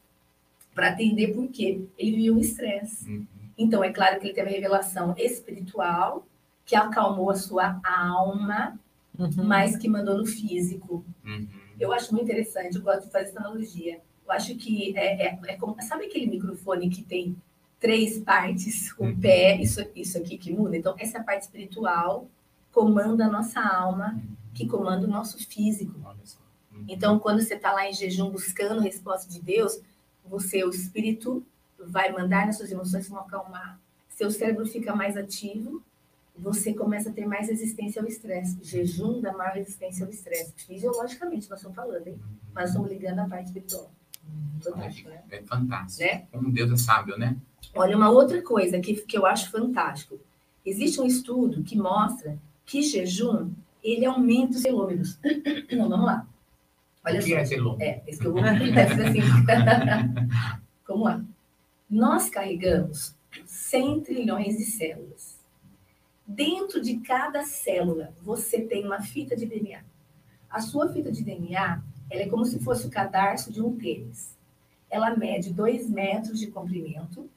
para atender por quê? Ele viu um estresse. Uhum. Então, é claro que ele teve a revelação espiritual, que acalmou a sua alma, uhum. mas que mandou no físico. Uhum. Eu acho muito interessante, eu gosto de fazer essa analogia. Eu acho que é, é, é como, sabe aquele microfone que tem três partes, o uhum. pé, isso, isso aqui que muda. Então, essa parte espiritual comanda a nossa alma, que comanda o nosso físico. Uhum. Então, quando você está lá em jejum buscando a resposta de Deus, você, o espírito, vai mandar nas suas emoções vão acalmar. Seu cérebro fica mais ativo, você começa a ter mais resistência ao estresse. Jejum dá maior resistência ao estresse. Fisiologicamente, nós estamos falando, hein? Mas estamos ligando a parte espiritual. Fantástico, né? É fantástico. Né? Como Deus é sábio, né? Olha, uma outra coisa que, que eu acho fantástico. Existe um estudo que mostra que jejum, ele aumenta os telômeros. Não, vamos lá. Olha o que só. é? É, isso que eu vou assim. Vamos lá. Nós carregamos 100 trilhões de células. Dentro de cada célula, você tem uma fita de DNA. A sua fita de DNA, ela é como se fosse o cadarço de um tênis. Ela mede 2 metros de comprimento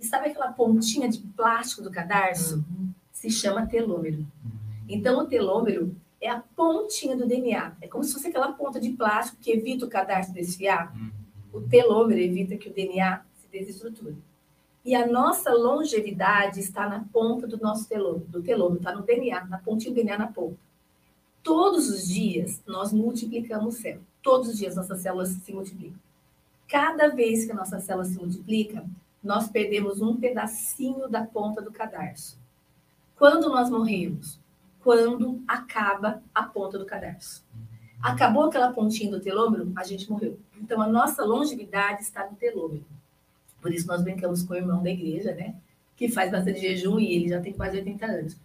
e sabe aquela pontinha de plástico do cadarço? Uhum. Se chama telômero. Uhum. Então, o telômero é a pontinha do DNA. É como se fosse aquela ponta de plástico que evita o cadarço desfiar. Uhum. O telômero evita que o DNA se desestruture. E a nossa longevidade está na ponta do nosso telômero, do telômero, está no DNA, na pontinha do DNA na ponta. Todos os dias nós multiplicamos células. Todos os dias nossas células se multiplicam. Cada vez que a nossa célula se multiplica, nós perdemos um pedacinho da ponta do cadarço. Quando nós morremos? Quando acaba a ponta do cadarço. Acabou aquela pontinha do telômero, a gente morreu. Então, a nossa longevidade está no telômero. Por isso, nós brincamos com o irmão da igreja, né? Que faz bastante jejum e ele já tem quase 80 anos.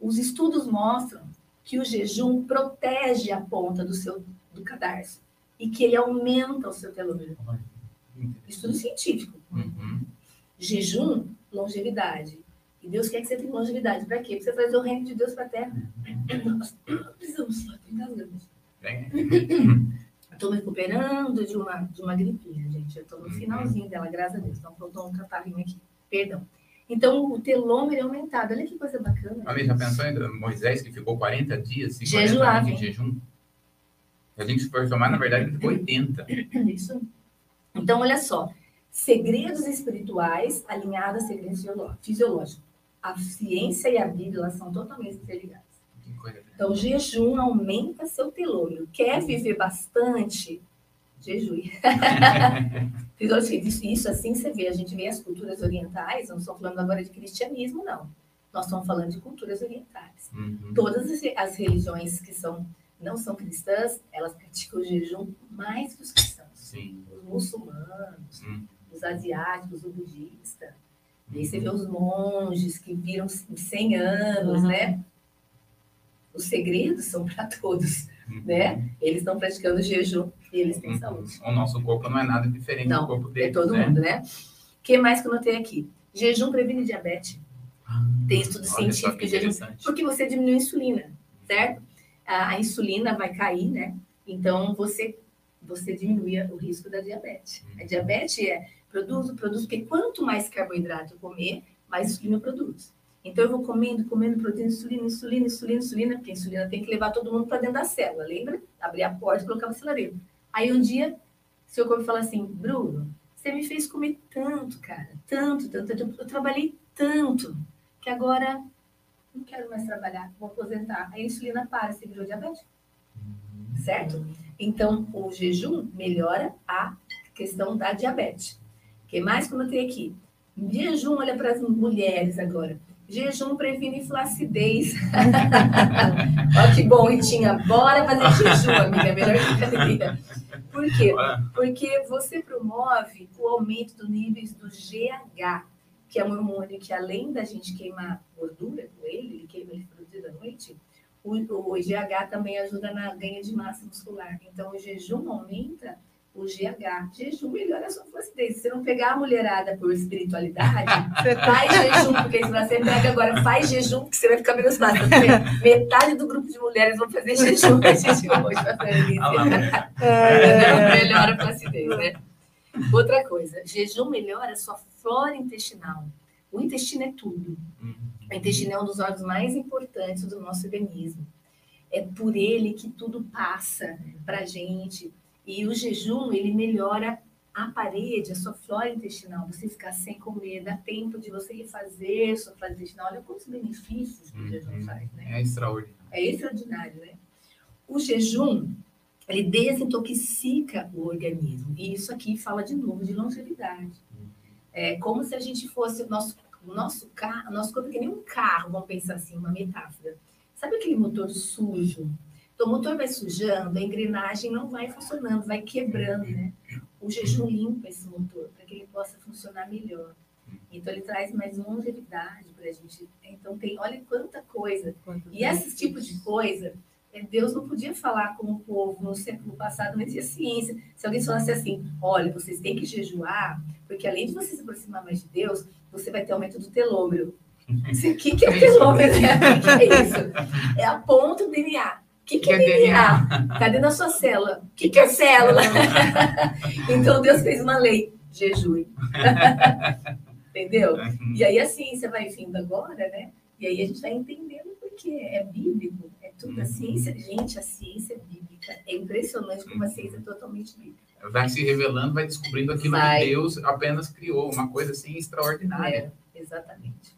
Os estudos mostram que o jejum protege a ponta do seu do cadarço e que ele aumenta o seu telômero. Estudo científico. Uhum. Jejum, longevidade. E Deus quer que você tenha longevidade. Para quê? Para você trazer o reino de Deus para a terra. Nós precisamos só, estou engasgando. Estou me recuperando de uma, de uma gripinha, gente. Eu estou no finalzinho dela, graças a Deus. Então, faltou um catarrinho aqui. Perdão. Então, o telômero é aumentado. Olha que coisa bacana. A já pensou em Moisés, que ficou 40 dias, 40 dias em jejum? A gente se for tomar, na verdade, ele ficou 80. Isso. Então, olha só segredos espirituais alinhados a segredos fisiológicos. A ciência e a Bíblia elas são totalmente interligadas. Então, jejum aumenta seu telômero. Quer viver bastante? Jejue. isso, isso assim você vê, a gente vê as culturas orientais, não estou falando agora de cristianismo, não. Nós estamos falando de culturas orientais. Uhum. Todas as, as religiões que são não são cristãs, elas praticam o jejum mais que os cristãos. Sim. Os muçulmanos, uhum os asiáticos, o budista. E aí você vê os monges que viram 100 anos, uhum. né? Os segredos são para todos. uhum. né? Eles estão praticando jejum e eles têm uhum. saúde. O nosso corpo não é nada diferente não, do corpo deles, é todo né? mundo, né? O que mais que eu notei aqui? Jejum previne diabetes. Ah, tem estudo científico de jejum. Porque você diminui a insulina, certo? A, a insulina vai cair, né? Então, você você diminui o risco da diabetes. A uhum. diabetes é produz, produz, porque quanto mais carboidrato eu comer, mais insulina eu produzo. Então, eu vou comendo, comendo, produzindo insulina, insulina, insulina, insulina, porque a insulina tem que levar todo mundo para dentro da célula, lembra? Abrir a porta e colocar o celareiro. Aí, um dia, seu corpo fala assim, Bruno, você me fez comer tanto, cara, tanto, tanto, tanto, eu trabalhei tanto, que agora não quero mais trabalhar, vou aposentar. Aí a insulina para, você virou diabetes. Uhum. Certo? Então, o jejum melhora a questão da diabetes. O que mais que eu notei aqui? Jejum, olha para as mulheres agora. Jejum previne flacidez. Olha que bom, Ritinha. Bora fazer jejum, amiga. Melhor que academia. Por quê? Porque você promove o aumento do níveis do GH, que é um hormônio que, além da gente queimar gordura com ele, ele queima ele produzido à noite, o, o GH também ajuda na ganha de massa muscular. Então, o jejum aumenta o GH. Jejum melhora a sua flacidez. Se você não pegar a mulherada por espiritualidade, faz jejum, porque se você pega agora, faz jejum, que você vai ficar menos fácil. Metade do grupo de mulheres vão fazer jejum, a gente hoje fazer é. Melhora a flacidez, né? Outra coisa, jejum melhora a sua flora intestinal. O intestino é tudo. Uhum. O intestino é um dos órgãos mais importantes do nosso organismo. É por ele que tudo passa para a gente. E o jejum, ele melhora a parede, a sua flora intestinal. Você ficar sem comer, dá tempo de você refazer sua flora intestinal. Olha quantos benefícios que o jejum uhum. faz, né? É extraordinário. É extraordinário, né? O jejum, ele desintoxica o organismo. E isso aqui fala de novo de longevidade. Uhum. É como se a gente fosse o nosso o nosso carro, nosso corpo é que nem um carro, vamos pensar assim, uma metáfora. Sabe aquele motor sujo? Então, o motor vai sujando, a engrenagem não vai funcionando, vai quebrando, né? O jejum limpa esse motor para que ele possa funcionar melhor. Então, ele traz mais longevidade para a gente. Então, tem, olha quanta coisa. E esse tipo de coisa, é, Deus não podia falar com o povo no século passado, não existia ciência. Se alguém falasse assim, olha, vocês têm que jejuar, porque além de você se aproximar mais de Deus, você vai ter aumento do telômero. O que, que é o telômero? O que é isso? É a ponta do DNA. O que, que é DNA? Cadê na sua célula? O que, que é célula? então Deus fez uma lei: jejum. Entendeu? E aí a ciência vai vindo agora, né? E aí a gente vai entendendo porque é bíblico, é tudo a uhum. ciência. Gente, a ciência é bíblica. É impressionante como a ciência é totalmente bíblica vai se revelando, vai descobrindo aquilo vai. que Deus apenas criou, uma coisa assim extraordinária. É, exatamente.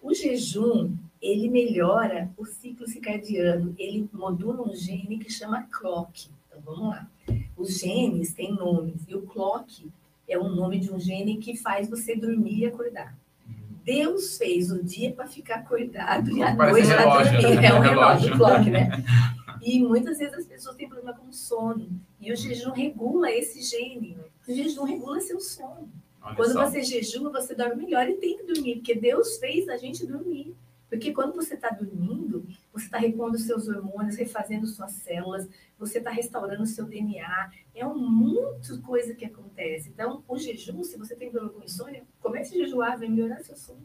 O jejum, ele melhora o ciclo circadiano, ele modula um gene que chama clock. Então vamos lá. Os genes têm nomes e o clock é o nome de um gene que faz você dormir e acordar. Uhum. Deus fez o dia para ficar acordado e a noite para dormir. Né? É um relógio clock, né? E muitas vezes as pessoas têm problema com sono. E o jejum regula esse gene. O jejum regula seu sono. Olha quando só. você jejua, você dorme melhor e tem que dormir, porque Deus fez a gente dormir. Porque quando você está dormindo, você está repondo seus hormônios, refazendo suas células, você está restaurando o seu DNA. É um muita coisa que acontece. Então, o jejum, se você tem problema com insônia, comece a jejuar, vai melhorar seu sono.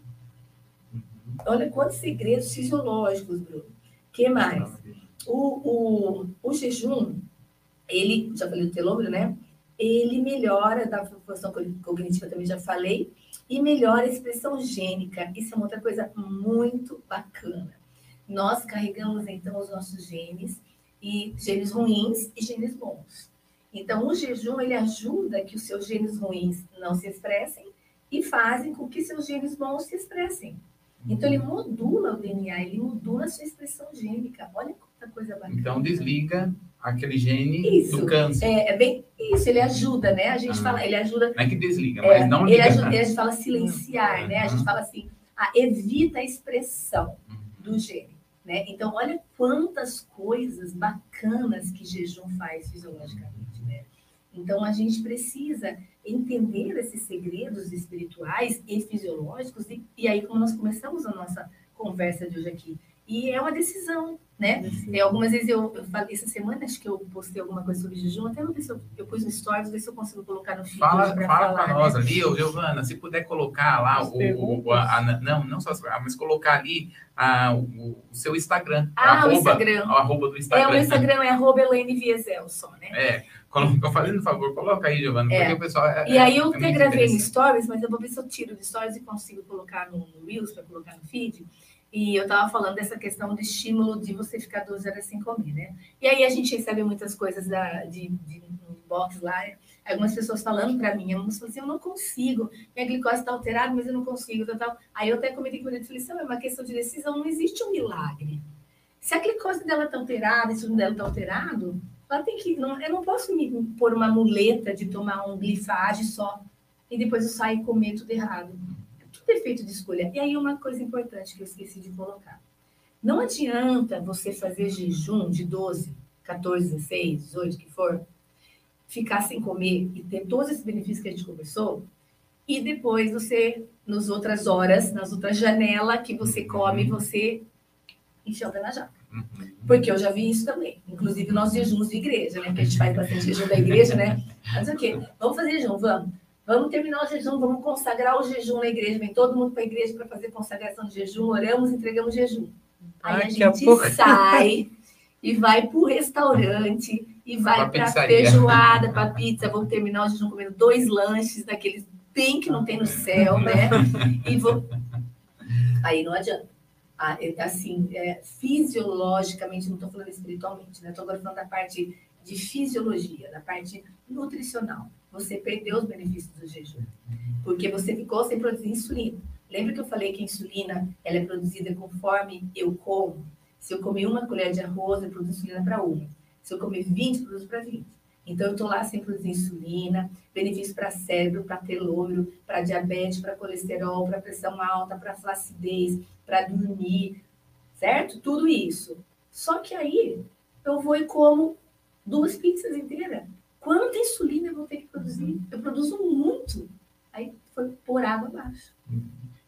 Uhum. Olha quantos segredos fisiológicos, Bruno. O que mais? O, o, o jejum, ele, já falei do telômero, né? Ele melhora da função cognitiva, também já falei, e melhora a expressão gênica. Isso é uma outra coisa muito bacana. Nós carregamos, então, os nossos genes, e genes ruins e genes bons. Então, o jejum, ele ajuda que os seus genes ruins não se expressem e fazem com que seus genes bons se expressem. Então, ele modula o DNA, ele modula a sua expressão gênica. Olha bacana. Então desliga aquele gene isso. do câncer. É, é bem isso, ele ajuda, né? A gente ah, fala, ele ajuda. Não é que desliga, é, mas não liga. Ele ajuda, a gente fala silenciar, né? A gente fala assim, ah, evita a expressão uhum. do gene. Né? Então, olha quantas coisas bacanas que jejum faz fisiologicamente. Né? Então, a gente precisa entender esses segredos espirituais e fisiológicos, e, e aí, como nós começamos a nossa conversa de hoje aqui, E é uma decisão, né? É, algumas vezes eu, eu falei, essa semana acho que eu postei alguma coisa sobre jejum, até não ver se eu, eu pus no stories, ver se eu consigo colocar no feed. Fala pra fala falar, para né? nós ali, ô, Giovana, se puder colocar lá o, o- a- a- não, não só as mas colocar ali ah, o, o seu Instagram. Ah, o arroba, Instagram. o arroba do É, Instagram. o meu Instagram é arroba Elaine Viesel só, né? É, colo- eu falei, por favor, coloca aí, Giovana, É. porque o pessoal. é- E aí eu é até gravei no. Stories, mas eu vou ver se eu tiro do Stories e consigo colocar no, no Reels, para colocar no feed. E eu estava falando dessa questão do estímulo de você ficar 12 horas sem comer, né? E aí a gente recebe muitas coisas da, de, de inbox lá, algumas pessoas falando para mim, algumas falam assim, eu não consigo, minha glicose está alterada, mas eu não consigo, tal, tal. Aí eu até comentei com ele falei "Não, é uma questão de decisão, não existe um milagre. Se a glicose dela está alterada, se o dela está alterado, ela tem que. Não, eu não posso me pôr uma muleta de tomar um glifage só e depois eu sair e comer tudo errado. Tudo é feito de escolha. E aí, uma coisa importante que eu esqueci de colocar: não adianta você fazer jejum de 12, 14, 16, 18, que for, ficar sem comer e ter todos esses benefícios que a gente conversou, e depois você, nas outras horas, nas outras janelas que você come, você pé na jaca. Uhum. Porque eu já vi isso também. Inclusive, nós jejuns de igreja, né? Porque a gente faz bastante jejum da igreja, né? Mas o quê? Vamos fazer jejum, vamos. Vamos terminar o jejum, vamos consagrar o jejum na igreja. Vem todo mundo para a igreja para fazer consagração de jejum, oramos, entregamos jejum. Aí a Daqui a gente pouco. sai e vai para o restaurante e vai para feijoada, para pizza. Vamos terminar o jejum comendo dois lanches daqueles bem que não tem no céu, né? E vou... Aí não adianta. Ah, é- Assim, é, fisiologicamente, não estou falando espiritualmente, né? Estou agora falando da parte de fisiologia, da parte nutricional. Você perdeu os benefícios do jejum, porque você ficou sem produzir insulina. Lembra que eu falei que a insulina ela é produzida conforme eu como? Se eu comer uma colher de arroz, eu produzo insulina para uma. Se eu comer 20, eu produzo para 20. Então, eu estou lá sem produzir insulina, benefício para cérebro, para telômero, para diabetes, para colesterol, para pressão alta, para flacidez, para dormir, certo? Tudo isso. Só que aí eu vou e como duas pizzas inteiras. Quanta insulina eu vou ter que produzir? Eu produzo muito. Aí foi por água abaixo.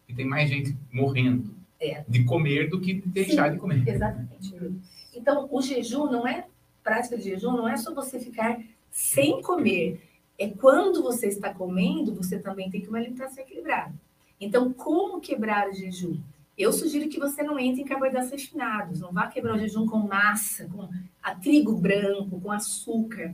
E tem mais gente morrendo É. de comer do que de deixar Sim. de comer. Exatamente. Então, o jejum não é prática de jejum, não é só você ficar sem comer. É quando você está comendo, você também tem que uma alimentação equilibrada. Então, como quebrar o jejum? Eu sugiro que você não entre em carboidratos refinados, não vá quebrar o jejum com massa, com a trigo branco, com açúcar.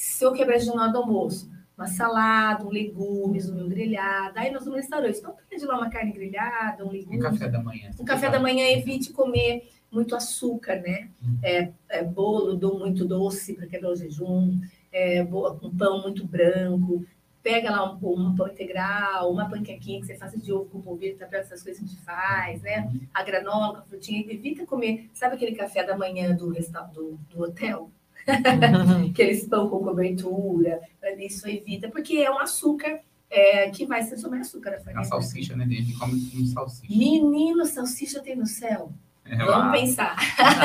Se eu quebrar na hora do almoço, uma salada, um legumes, um meu grelhado, aí nós vamos no restaurante. Então, pede lá uma carne grelhada, um legume. Um café da manhã. No café da manhã, evite comer muito açúcar, né? É, é, bolo do, muito doce para quebrar o jejum, é, um pão muito branco. Pega lá um, pão- um pão integral, uma panquequinha que você faça de ovo com polvilho, tapioca, essas coisas que a gente faz, né? A granola, com a frutinha. Evita comer, sabe aquele café da manhã do, resta- do, do hotel? Aqueles pão com cobertura, isso evita, porque é um açúcar é, que vai ser sobre açúcar. a A farinha. salsicha, né? Gente come um salsicha. Menino, salsicha tem no céu. É, Vamos lá. pensar.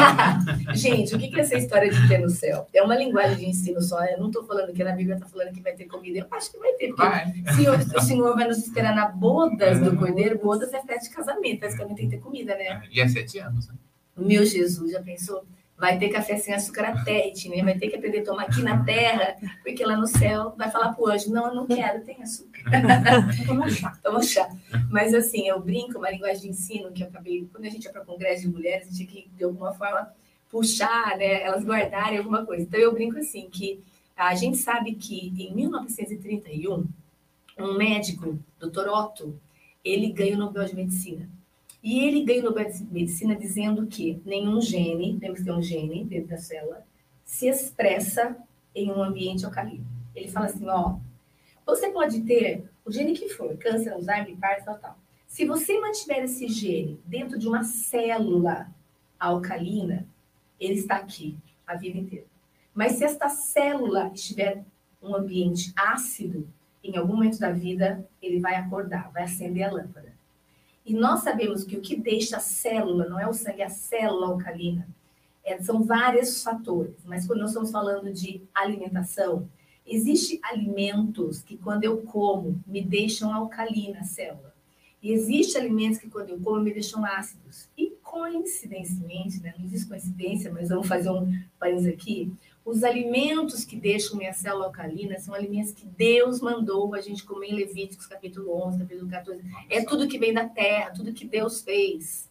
Gente, o que é essa história de ter no céu? É uma linguagem de ensino só. Eu não estou falando que na Bíblia está falando que vai ter comida. Eu acho que vai ter, porque Vai. se o, Senhor vai nos esperar na bodas do Cordeiro, bodas é festa de casamento, basicamente tem que ter comida, né? E é sete anos, né? Meu Jesus, já pensou? Vai ter café sem açúcar até, né? Vai ter que aprender a tomar aqui na terra, porque lá no céu vai falar pro anjo, não, eu não quero, tem açúcar. Toma chá. Toma chá. Mas assim, eu brinco, uma linguagem de ensino que eu acabei, quando a gente ia para congresso de mulheres, a gente tinha que, de alguma forma, puxar, né? Elas guardarem alguma coisa. Então eu brinco assim, que a gente sabe que em 1931, um médico, Dr. Otto, ele ganha o Nobel de Medicina. E ele ganha o Nobel de Medicina dizendo que nenhum gene, temos que ter um gene dentro da célula, se expressa em um ambiente alcalino. Ele fala assim, ó, você pode ter o gene que for, câncer, Alzheimer, Parkinson, tal, tal. Se você mantiver esse gene dentro de uma célula alcalina, ele está aqui a vida inteira. Mas se esta célula estiver um ambiente ácido, em algum momento da vida, ele vai acordar, vai acender a lâmpada. E nós sabemos que o que deixa a célula, não é o sangue, é a célula alcalina. É, são vários fatores, mas quando nós estamos falando de alimentação, Existem alimentos que, quando eu como, me deixam alcalina a célula. E existem alimentos que, quando eu como, me deixam ácidos. E coincidentemente, né? não existe coincidência, mas vamos fazer um parênteses aqui. Os alimentos que deixam minha célula alcalina são alimentos que Deus mandou a gente comer em Levíticos capítulo 11, capítulo 14. É tudo que vem da terra, tudo que Deus fez.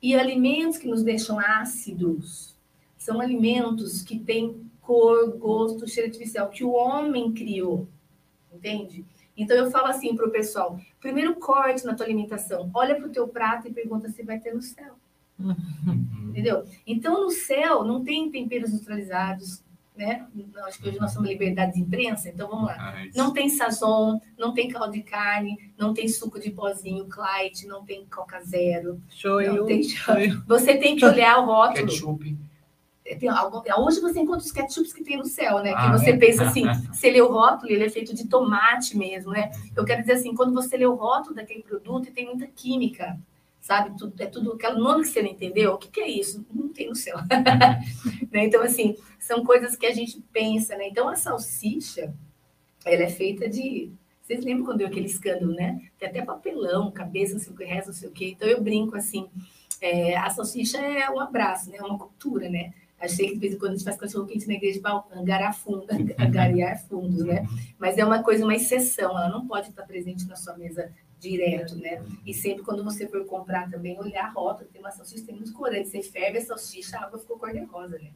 E alimentos que nos deixam ácidos são alimentos que têm cor, gosto, cheiro artificial, que o homem criou. Entende? Então eu falo assim para o pessoal: primeiro corte na tua alimentação, olha para o teu prato e pergunta se vai ter no céu. Uhum. Entendeu? Então no céu não tem temperos neutralizados, né? Acho que hoje nós somos liberdade de imprensa, então vamos lá. Ah, não tem sazon, não tem caldo de carne, não tem suco de pozinho Clyde, não tem Coca Zero. Shoyu. Tem... Você tem que olhar o rótulo. Ketchup. Tem algo, hoje você encontra os ketchups que tem no céu, né? Ah, que você é? pensa assim, você lê o rótulo, ele é feito de tomate mesmo, né? Eu quero dizer assim, quando você lê o rótulo daquele produto, tem muita química, sabe? Tudo, é tudo aquele nome que você não entendeu. O que, que é isso? Não tem no céu. né? Então, assim, são coisas que a gente pensa, né? Então, a salsicha, ela é feita de. Vocês lembram quando deu aquele escândalo, né? Tem até papelão, cabeça, não sei o que, resto, não sei o que. Então, eu brinco assim. É, a salsicha é um abraço, né? É uma cultura, né? Achei que de vez em quando a gente faz cachorro quente na igreja para angariar, fundo, angariar fundos, né? Mas é uma coisa, uma exceção, ela não pode estar presente na sua mesa direto, né? E sempre quando você for comprar também, olhar a rota, tem uma salsicha, tem muito corante, você ferve a salsicha, a água ficou cor-de-rosa, né?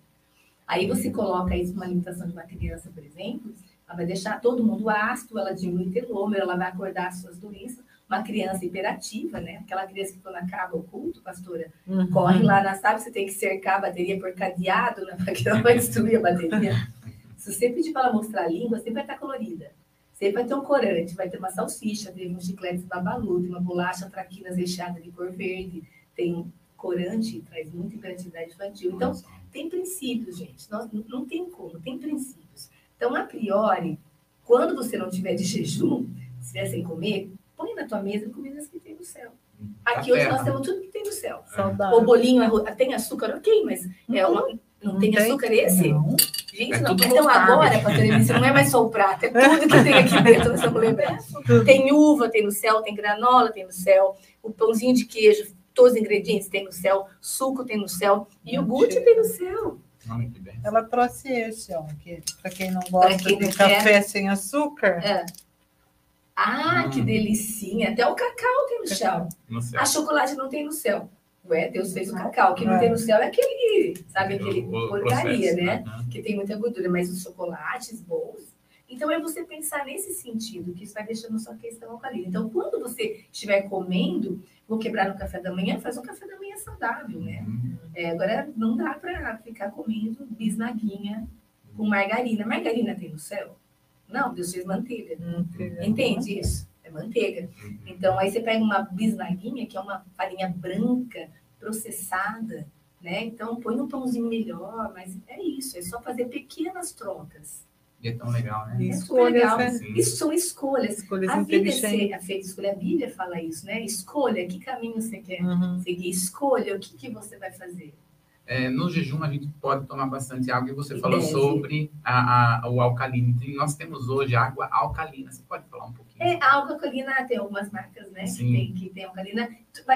Aí você coloca isso numa alimentação de uma criança, por exemplo, ela vai deixar todo mundo ácido, ela diminui o telômero, ela vai acordar as suas doenças, uma criança hiperativa, né? Aquela criança que quando acaba o culto, pastora, uhum. corre lá na sala, você tem que cercar a bateria por cadeado, né? Porque ela vai destruir a bateria. Se você pedir para ela mostrar a língua, sempre vai estar colorida. Sempre vai ter um corante, vai ter uma salsicha, tem um chiclete babalu, tem uma bolacha traquinas recheada de cor verde, tem corante, traz muita hiperatividade infantil. Então, tem princípios, gente. Nós, não tem como, tem princípios. Então, a priori, quando você não tiver de jejum, se estiver sem comer, põe na tua mesa comidas que tem no céu. Aqui tá hoje nós temos tudo que tem no céu. Saudável. O bolinho é tem açúcar, ok, mas é uma, não, não tem, tem açúcar esse? Não. Gente, é não. Então agora, Patrícia, não é mais só o prato, é tudo que tem aqui dentro dessa mulher. Tem uva, tem no céu, tem granola, tem no céu, o pãozinho de queijo, todos os ingredientes tem no céu, suco tem no céu, e o guti tem no céu. Ela trouxe esse, ó, que para quem não gosta quem de café quer. sem açúcar. É. Ah, hum. que delicinha. Até o cacau tem no céu. no céu. A chocolate não tem no céu. Ué, Deus fez o cacau. O que não tem no céu é aquele, sabe, aquele o, porcaria, processo, né? né? Que tem muita gordura, mas os chocolates bons. Então, é você pensar nesse sentido, que isso vai deixando sua questão alcalina. Então, quando você estiver comendo, vou quebrar no café da manhã, faz um café da manhã saudável, né? Uhum. É, agora, não dá para ficar comendo bisnaguinha com margarina. Margarina tem no céu? Não, Deus fez manteiga. manteiga. Entende isso? É manteiga. Uhum. Então, aí você pega uma bisnaguinha, que é uma farinha branca processada, né? Então, põe um pãozinho melhor, mas é isso, é só fazer pequenas trocas. E é tão legal, né? É super legal. Né? Isso são escolhas. escolhas a vida é ser, a feita escolha. A Bíblia fala isso, né? Escolha, que caminho você quer uhum. seguir. Escolha o que, que você vai fazer. É, no jejum a gente pode tomar bastante água e você falou sobre a, a, o alcalino. Nós temos hoje água alcalina. Você pode falar um pouquinho? É, a água alcalina tem algumas marcas, né? Sim. Que tem, que tem alcalina.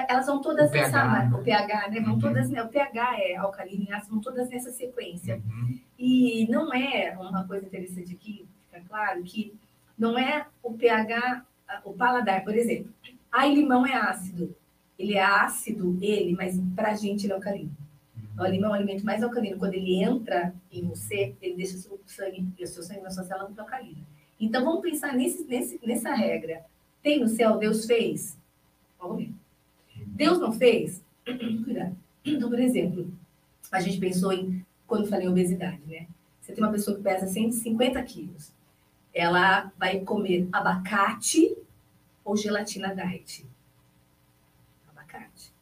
Elas vão todas nessa marca, o pH, né? Vão uhum. todas, né? O pH é alcalina e ácido, vão todas nessa sequência. Uhum. E não é uma coisa interessante aqui, fica claro, que não é o pH, o paladar, por exemplo. Ai, limão é ácido. Ele é ácido, ele, mas pra gente ele é alcalino. O limão é um alimento mais alcalino. Quando ele entra em você, ele deixa o seu sangue, o seu sangue na sua célula muito alcalina. Então, vamos pensar nesse, nesse, nessa regra. Tem no céu, Deus fez? Vamos ver. Deus não fez? Cuidado. Então, por exemplo, a gente pensou em, quando falei obesidade, né? Você tem uma pessoa que pesa 150 quilos. Ela vai comer abacate ou gelatina diet? Abacate.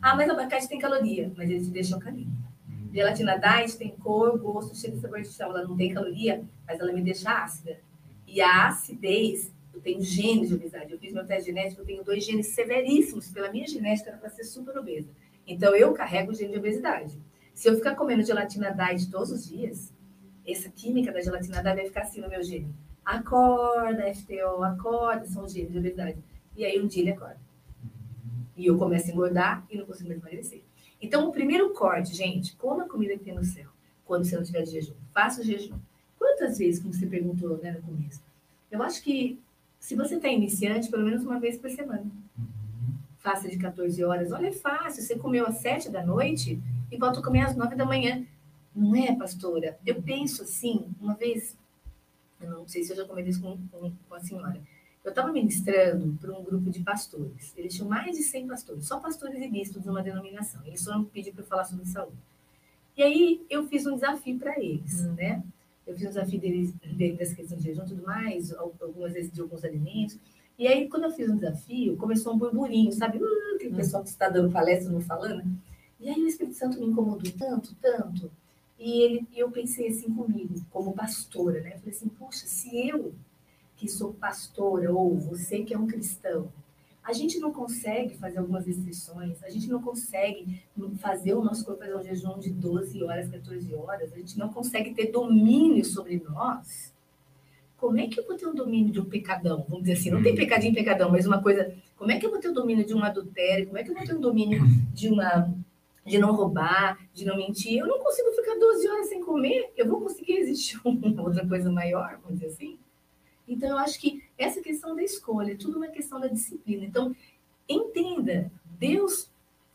Ah, mas abacate tem caloria, mas eles te deixam alcalino. Gelatina diet tem cor, gosto, cheiro e sabor artificial. Ela não tem caloria, mas ela me deixa ácida. E a acidez, eu tenho genes de obesidade. Eu fiz meu teste genético, eu tenho dois genes severíssimos. Pela minha genética, era para ser super obesa. Então, eu carrego o gene de obesidade. Se eu ficar comendo gelatina diet todos os dias, essa química da gelatina diet vai ficar assim no meu gene. Acorda, FTO, acorda, são genes de obesidade. E aí, um dia ele acorda. E eu começo a engordar e não consigo mais emagrecer. Então, o primeiro corte, gente, coma a comida que tem no céu, quando você não tiver de jejum. Faça o jejum. Quantas vezes, como você perguntou né, no começo? Eu acho que se você está iniciante, pelo menos uma vez por semana. Uhum. Faça de 14 horas. Olha, é fácil. Você comeu às 7 da noite e volta a comer às 9 da manhã. Não é, pastora? Eu penso assim, uma vez, eu não sei se eu já comentei isso com, com, com a senhora. Eu estava ministrando para um grupo de pastores. Eles tinham mais de 100 pastores, só pastores e bispos de uma denominação. Eles foram pedir para eu falar sobre saúde. E aí eu fiz um desafio para eles, hum. né? Eu fiz um desafio deles, deles das questões de jejum e tudo mais, algumas vezes de alguns alimentos. E aí, quando eu fiz um desafio, começou um burburinho, sabe? Uh, aquele hum. pessoal que está dando palestra, não falando. E aí o Espírito Santo me incomodou tanto, tanto. E ele, eu pensei assim comigo, como pastora, né? Eu falei assim, poxa, se eu que sou pastora, ou você que é um cristão, a gente não consegue fazer algumas restrições, a gente não consegue fazer o nosso corpo fazer um jejum de 12 horas, 14 horas, a gente não consegue ter domínio sobre nós. Como é que eu vou ter um domínio de um pecadão? Vamos dizer assim, não tem hum. pecadinho pecadão, mas uma coisa, como é que eu vou ter o domínio de um adultério? Como é que eu vou ter o domínio de uma de não roubar, de não mentir? Eu não consigo ficar 12 horas sem comer, eu vou conseguir existir uma outra coisa maior, vamos dizer assim? Então, eu acho que essa questão da escolha, é tudo uma questão da disciplina. Então, entenda, Deus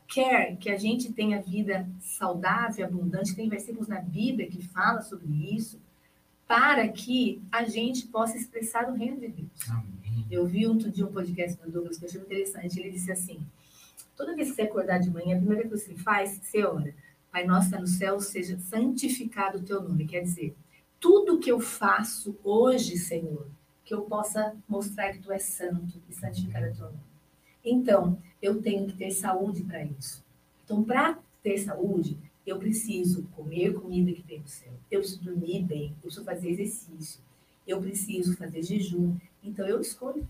quer que a gente tenha vida saudável, abundante, tem versículos na Bíblia que fala sobre isso, para que a gente possa expressar o reino de Deus. Amém. Eu vi outro dia um podcast do Douglas que eu achei interessante, ele disse assim, toda vez que você acordar de manhã, a primeira coisa que você faz, você ora, Pai nosso está no céu, seja santificado o teu nome, quer dizer, tudo que eu faço hoje, Senhor, que eu possa mostrar que tu és santo e santificar a tua nome. Então, eu tenho que ter saúde para isso. Então, para ter saúde, eu preciso comer comida que tem no céu. Eu preciso dormir bem, eu preciso fazer exercício, eu preciso fazer jejum. Então, eu escolho.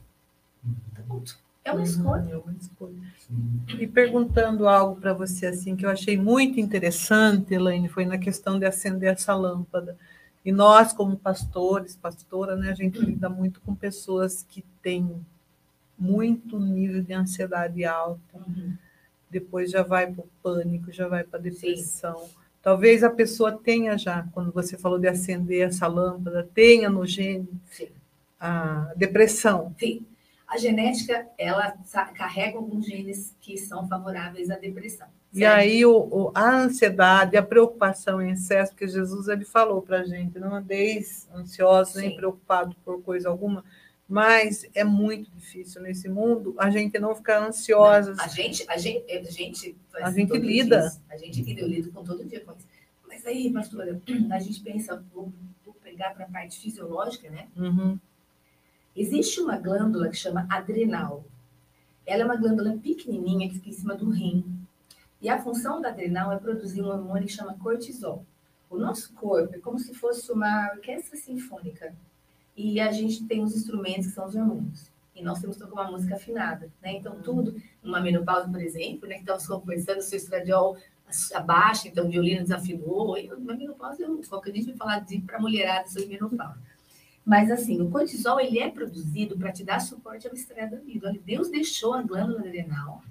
Pronto. É uma escolha. É uma escolha. E perguntando algo para você assim que eu achei muito interessante, Elaine, foi na questão de acender essa lâmpada. E nós, como pastores, pastora, né, a gente lida muito com pessoas que têm muito nível de ansiedade alta. Uhum. Depois já vai para o pânico, já vai para a depressão. Sim. Talvez a pessoa tenha já, quando você falou de acender essa lâmpada, tenha no gene Sim. a depressão. Sim. A genética, ela carrega alguns genes que são favoráveis à depressão. E aí o, o, a ansiedade, a preocupação em excesso, porque Jesus ele falou para a gente, não andeis ansiosos nem preocupados por coisa alguma, mas é muito difícil nesse mundo a gente não ficar ansiosa. A gente, a gente, a gente, a gente lida. A gente lida, eu lido com todo dia com isso. Mas aí, pastora, a gente pensa, vou, vou pegar para a parte fisiológica, né? Uhum. Existe uma glândula que chama adrenal. Ela é uma glândula pequenininha que fica em cima do rim. E a função da adrenal é produzir um hormônio que chama cortisol. O nosso corpo é como se fosse uma orquestra sinfônica. E a gente tem os instrumentos que são os hormônios. E nós temos que tocar uma música afinada, né? Então, tudo, numa menopausa, por exemplo, né? Que estamos conversando, o seu estradiol abaixa, então o violino desafinou. E na menopausa, eu, qualquer dia vai falar para mulherada sobre menopausa. Mas, assim, o cortisol, ele é produzido para te dar suporte ao estresse da vida. Olha, Deus deixou a glândula adrenal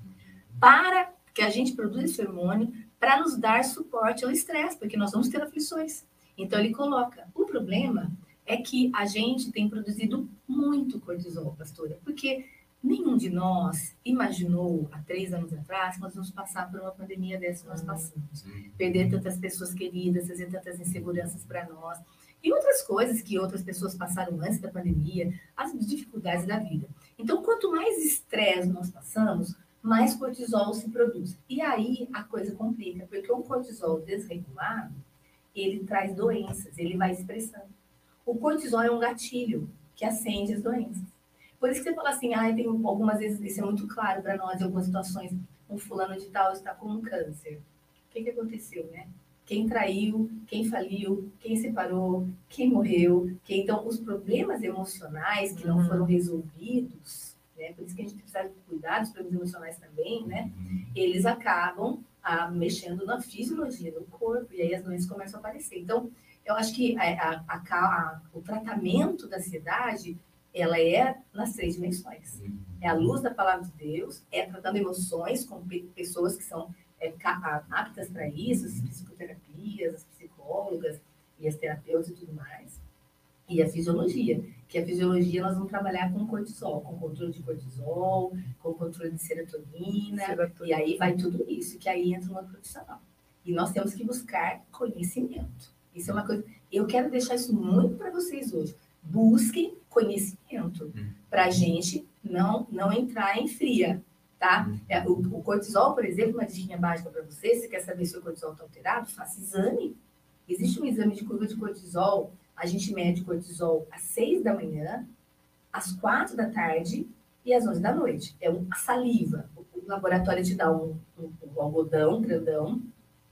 para que a gente produz esse hormônio para nos dar suporte ao estresse, porque nós vamos ter aflições. Então ele coloca. O problema é que a gente tem produzido muito cortisol, pastora, porque nenhum de nós imaginou há três anos atrás que nós vamos passar por uma pandemia dessa que nós hum, passamos. Perder tantas pessoas queridas, fazer tantas inseguranças para nós. E outras coisas que outras pessoas passaram antes da pandemia, as dificuldades da vida. Então, quanto mais estresse nós passamos, mais cortisol se produz. E aí a coisa complica, porque o cortisol desregulado, ele traz doenças, ele vai expressando. O cortisol é um gatilho que acende as doenças. Por isso que você fala assim, ah, tem algumas vezes isso é muito claro para nós em algumas situações, um fulano de tal está com um câncer. O que, que aconteceu, né? Quem traiu, quem faliu, quem separou, quem morreu, quem então os problemas emocionais que não uhum. foram resolvidos né? Por isso que a gente precisa cuidar dos problemas emocionais também, né? Uhum. Eles acabam ah, mexendo na fisiologia do corpo e aí as doenças começam a aparecer. Então, eu acho que a, a, a, o tratamento da ansiedade, ela é nas três dimensões. Uhum. É a luz da palavra de Deus, é tratando emoções com pessoas que são é, aptas para isso, as psicoterapias, as psicólogas e as terapeutas e tudo mais. E a fisiologia, que a fisiologia nós vamos trabalhar com cortisol, com controle de cortisol, com controle de serotonina, serotonina. e aí vai tudo isso, que aí entra uma profissional. E nós temos que buscar conhecimento. Isso é uma coisa. Eu quero deixar isso muito para vocês hoje. Busquem conhecimento hum. para a gente não, não entrar em fria, tá? Hum. É, o, o, cortisol, por exemplo, uma dica básica para você, se quer saber se o cortisol está alterado, faça exame. Existe um exame de curva de cortisol, a gente mede cortisol às 6 da manhã, às 4 da tarde e às 11 da noite. É uma saliva. O, laboratório te dá um, um, um algodão grandão,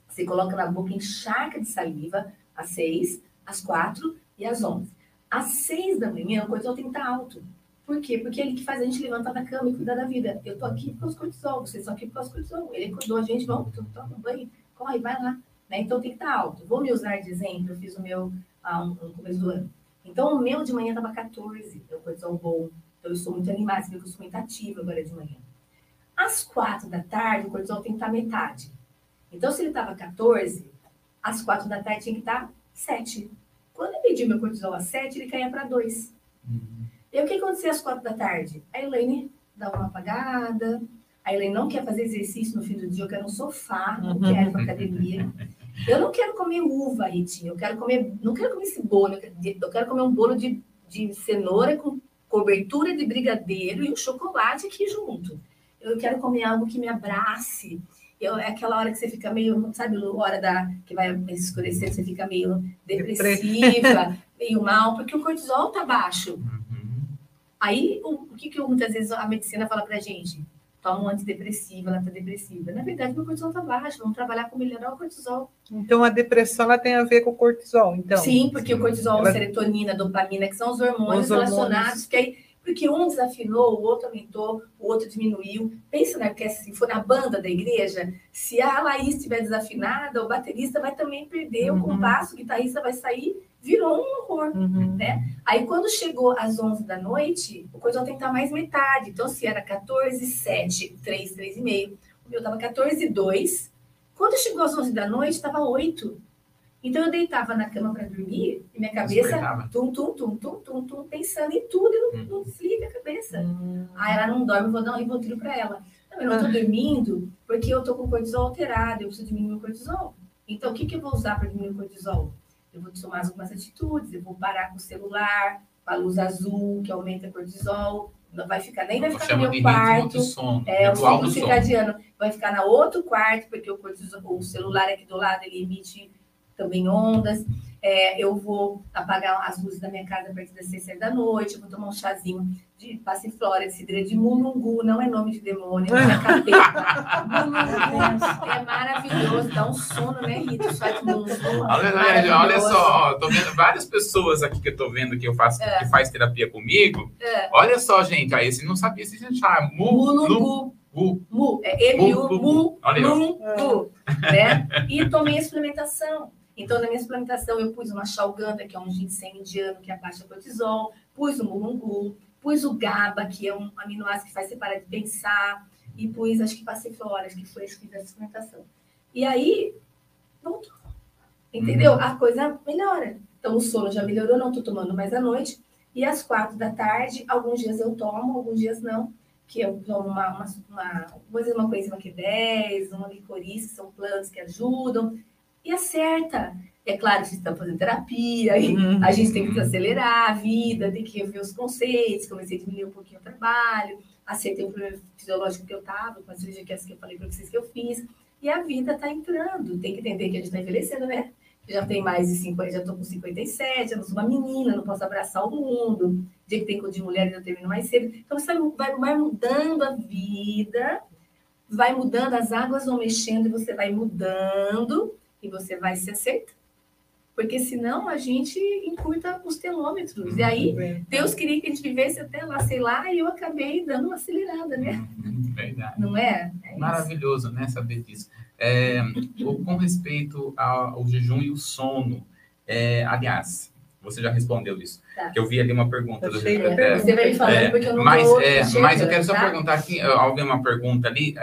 você coloca na boca, encharca de saliva às 6, às 4 e às 11. Às 6 da manhã, o cortisol tem que estar alto. Por quê? Porque é ele que faz a gente levantar da cama e cuidar da vida. Eu tô aqui por causa do cortisol, vocês estão aqui por causa do cortisol. Ele cuidou a gente, vamos, toma banho, corre, vai lá. Né? Então tem que estar alto. Vou me usar de exemplo, eu fiz o meu ah, um, no começo do ano. Então o meu de manhã estava 14, é o cortisol bom. Então eu estou muito animada, você viu que eu sou muito ativa agora de manhã. Às 4 da tarde, o cortisol tem que estar metade. Então, se ele estava 14, às 4 da tarde tinha que estar 7. Quando eu medi meu cortisol a 7, ele caía para 2. Uhum. E o que acontecia às 4 da tarde? A Elaine dá uma apagada, a Elaine não quer fazer exercício no fim do dia, eu quero um sofá, não quero ir para academia. Eu não quero comer uva, Ritinha, eu quero comer, não quero comer esse bolo, eu quero comer um bolo de, de cenoura com cobertura de brigadeiro e o um chocolate aqui junto. Eu quero comer algo que me abrace, eu, é aquela hora que você fica meio, sabe, hora da que vai escurecer, você fica meio depressiva, meio mal, porque o cortisol tá baixo. Uhum. Aí, o, o que, que muitas vezes a medicina fala pra gente? Toma um antidepressivo, ela tá depressiva. Na verdade, meu cortisol tá baixo, vamos trabalhar com melhorar o cortisol. Então, a depressão ela tem a ver com o cortisol, então? Sim, porque o cortisol, ela... serotonina, dopamina, que são os hormônios, os hormônios. relacionados, que aí porque um desafinou, o outro aumentou, o outro diminuiu. Pensa né, se for na banda da igreja, se a Laís estiver desafinada, o baterista vai também perder uhum. o compasso, o guitarrista vai sair, virou um horror, uhum. né? Aí quando chegou às 11 da noite, o coisa tem que estar mais metade. Então se era 14, 7, 3, 3,5, o meu estava 14, 2. Quando chegou às 11 da noite, estava 8. Então eu deitava na cama para dormir e minha cabeça tum, tum, tum, tum, tum, tum, pensando em tudo e não, hum. não desliga a cabeça. Hum. Ah, ela não dorme, vou dar um rivotril para ela. Não, eu não estou ah. dormindo porque eu estou com cortisol alterado, eu preciso diminuir o cortisol. Então o que, que eu vou usar para diminuir o cortisol? Eu vou tomar algumas atitudes, eu vou parar com o celular, com a luz azul, que aumenta o cortisol, não vai ficar, nem vai ficar no meu quarto. Sono, é, o ciclo circadiano. Vai ficar no outro quarto, porque o, cortisol, o celular aqui do lado, ele emite também ondas. É, eu vou apagar as luzes da minha casa a partir das seis da noite, eu vou tomar um chazinho de passiflora, de cidreira de mulungu, não é nome de demônio, é capeta. mulungu é maravilhoso, dá um sono, né, Rita? Chá de mulungu. Olha, olha só, tô vendo várias pessoas aqui que eu tô vendo que eu faço, é. que faz terapia comigo. É. Olha só, gente, aí você não sabia se chama mulungu. Mu. Mu. É M-U-Mu. Mu. Né? E tomei a suplementação. Então, na minha suplementação, eu pus uma Shalganda, que é um ginseng indiano que abaixa cortisol, pus o mulungu, pus o GABA, que é um aminoácido que faz você parar de pensar, e pus, acho que passiflora, acho que foi isso que fiz a suplementação. E aí, voltou. Entendeu? Uhum. A coisa melhora. Então, o sono já melhorou, não estou tomando mais à noite. E às quatro da tarde, alguns dias eu tomo, alguns dias não. Que eu tomo uma, uma, uma, uma coisa, uma Q10, uma licorice, que são plantas que ajudam e acerta. É claro que vocês estão fazendo terapia, uhum. a gente tem que acelerar a vida, tem que rever os conceitos, comecei a diminuir um pouquinho o trabalho, acertei o problema fisiológico que eu estava, com a cirurgia que, eu falei para vocês que eu fiz, e a vida está entrando. Tem que entender que a gente está envelhecendo, né? já tem mais de 50, já estou com 57, já não sou uma menina, não posso abraçar o mundo. Dia que tem de mulher, eu termino mais cedo. Então, você vai, vai mudando a vida, vai mudando, as águas vão mexendo e você vai mudando e você vai se acertar. Porque senão a gente encurta os telômetros. E aí, Deus queria que a gente vivesse até lá, sei lá, e eu acabei dando uma acelerada, né? Verdade. Não é? é Maravilhoso, né? Saber disso. É, com respeito ao jejum e o sono, é, aliás, você já respondeu isso. Tá. Que eu vi ali uma pergunta do jeito, é, Você vai me falando é, porque eu não mas, é, mas eu quero só tá? perguntar aqui, alguém uma pergunta ali.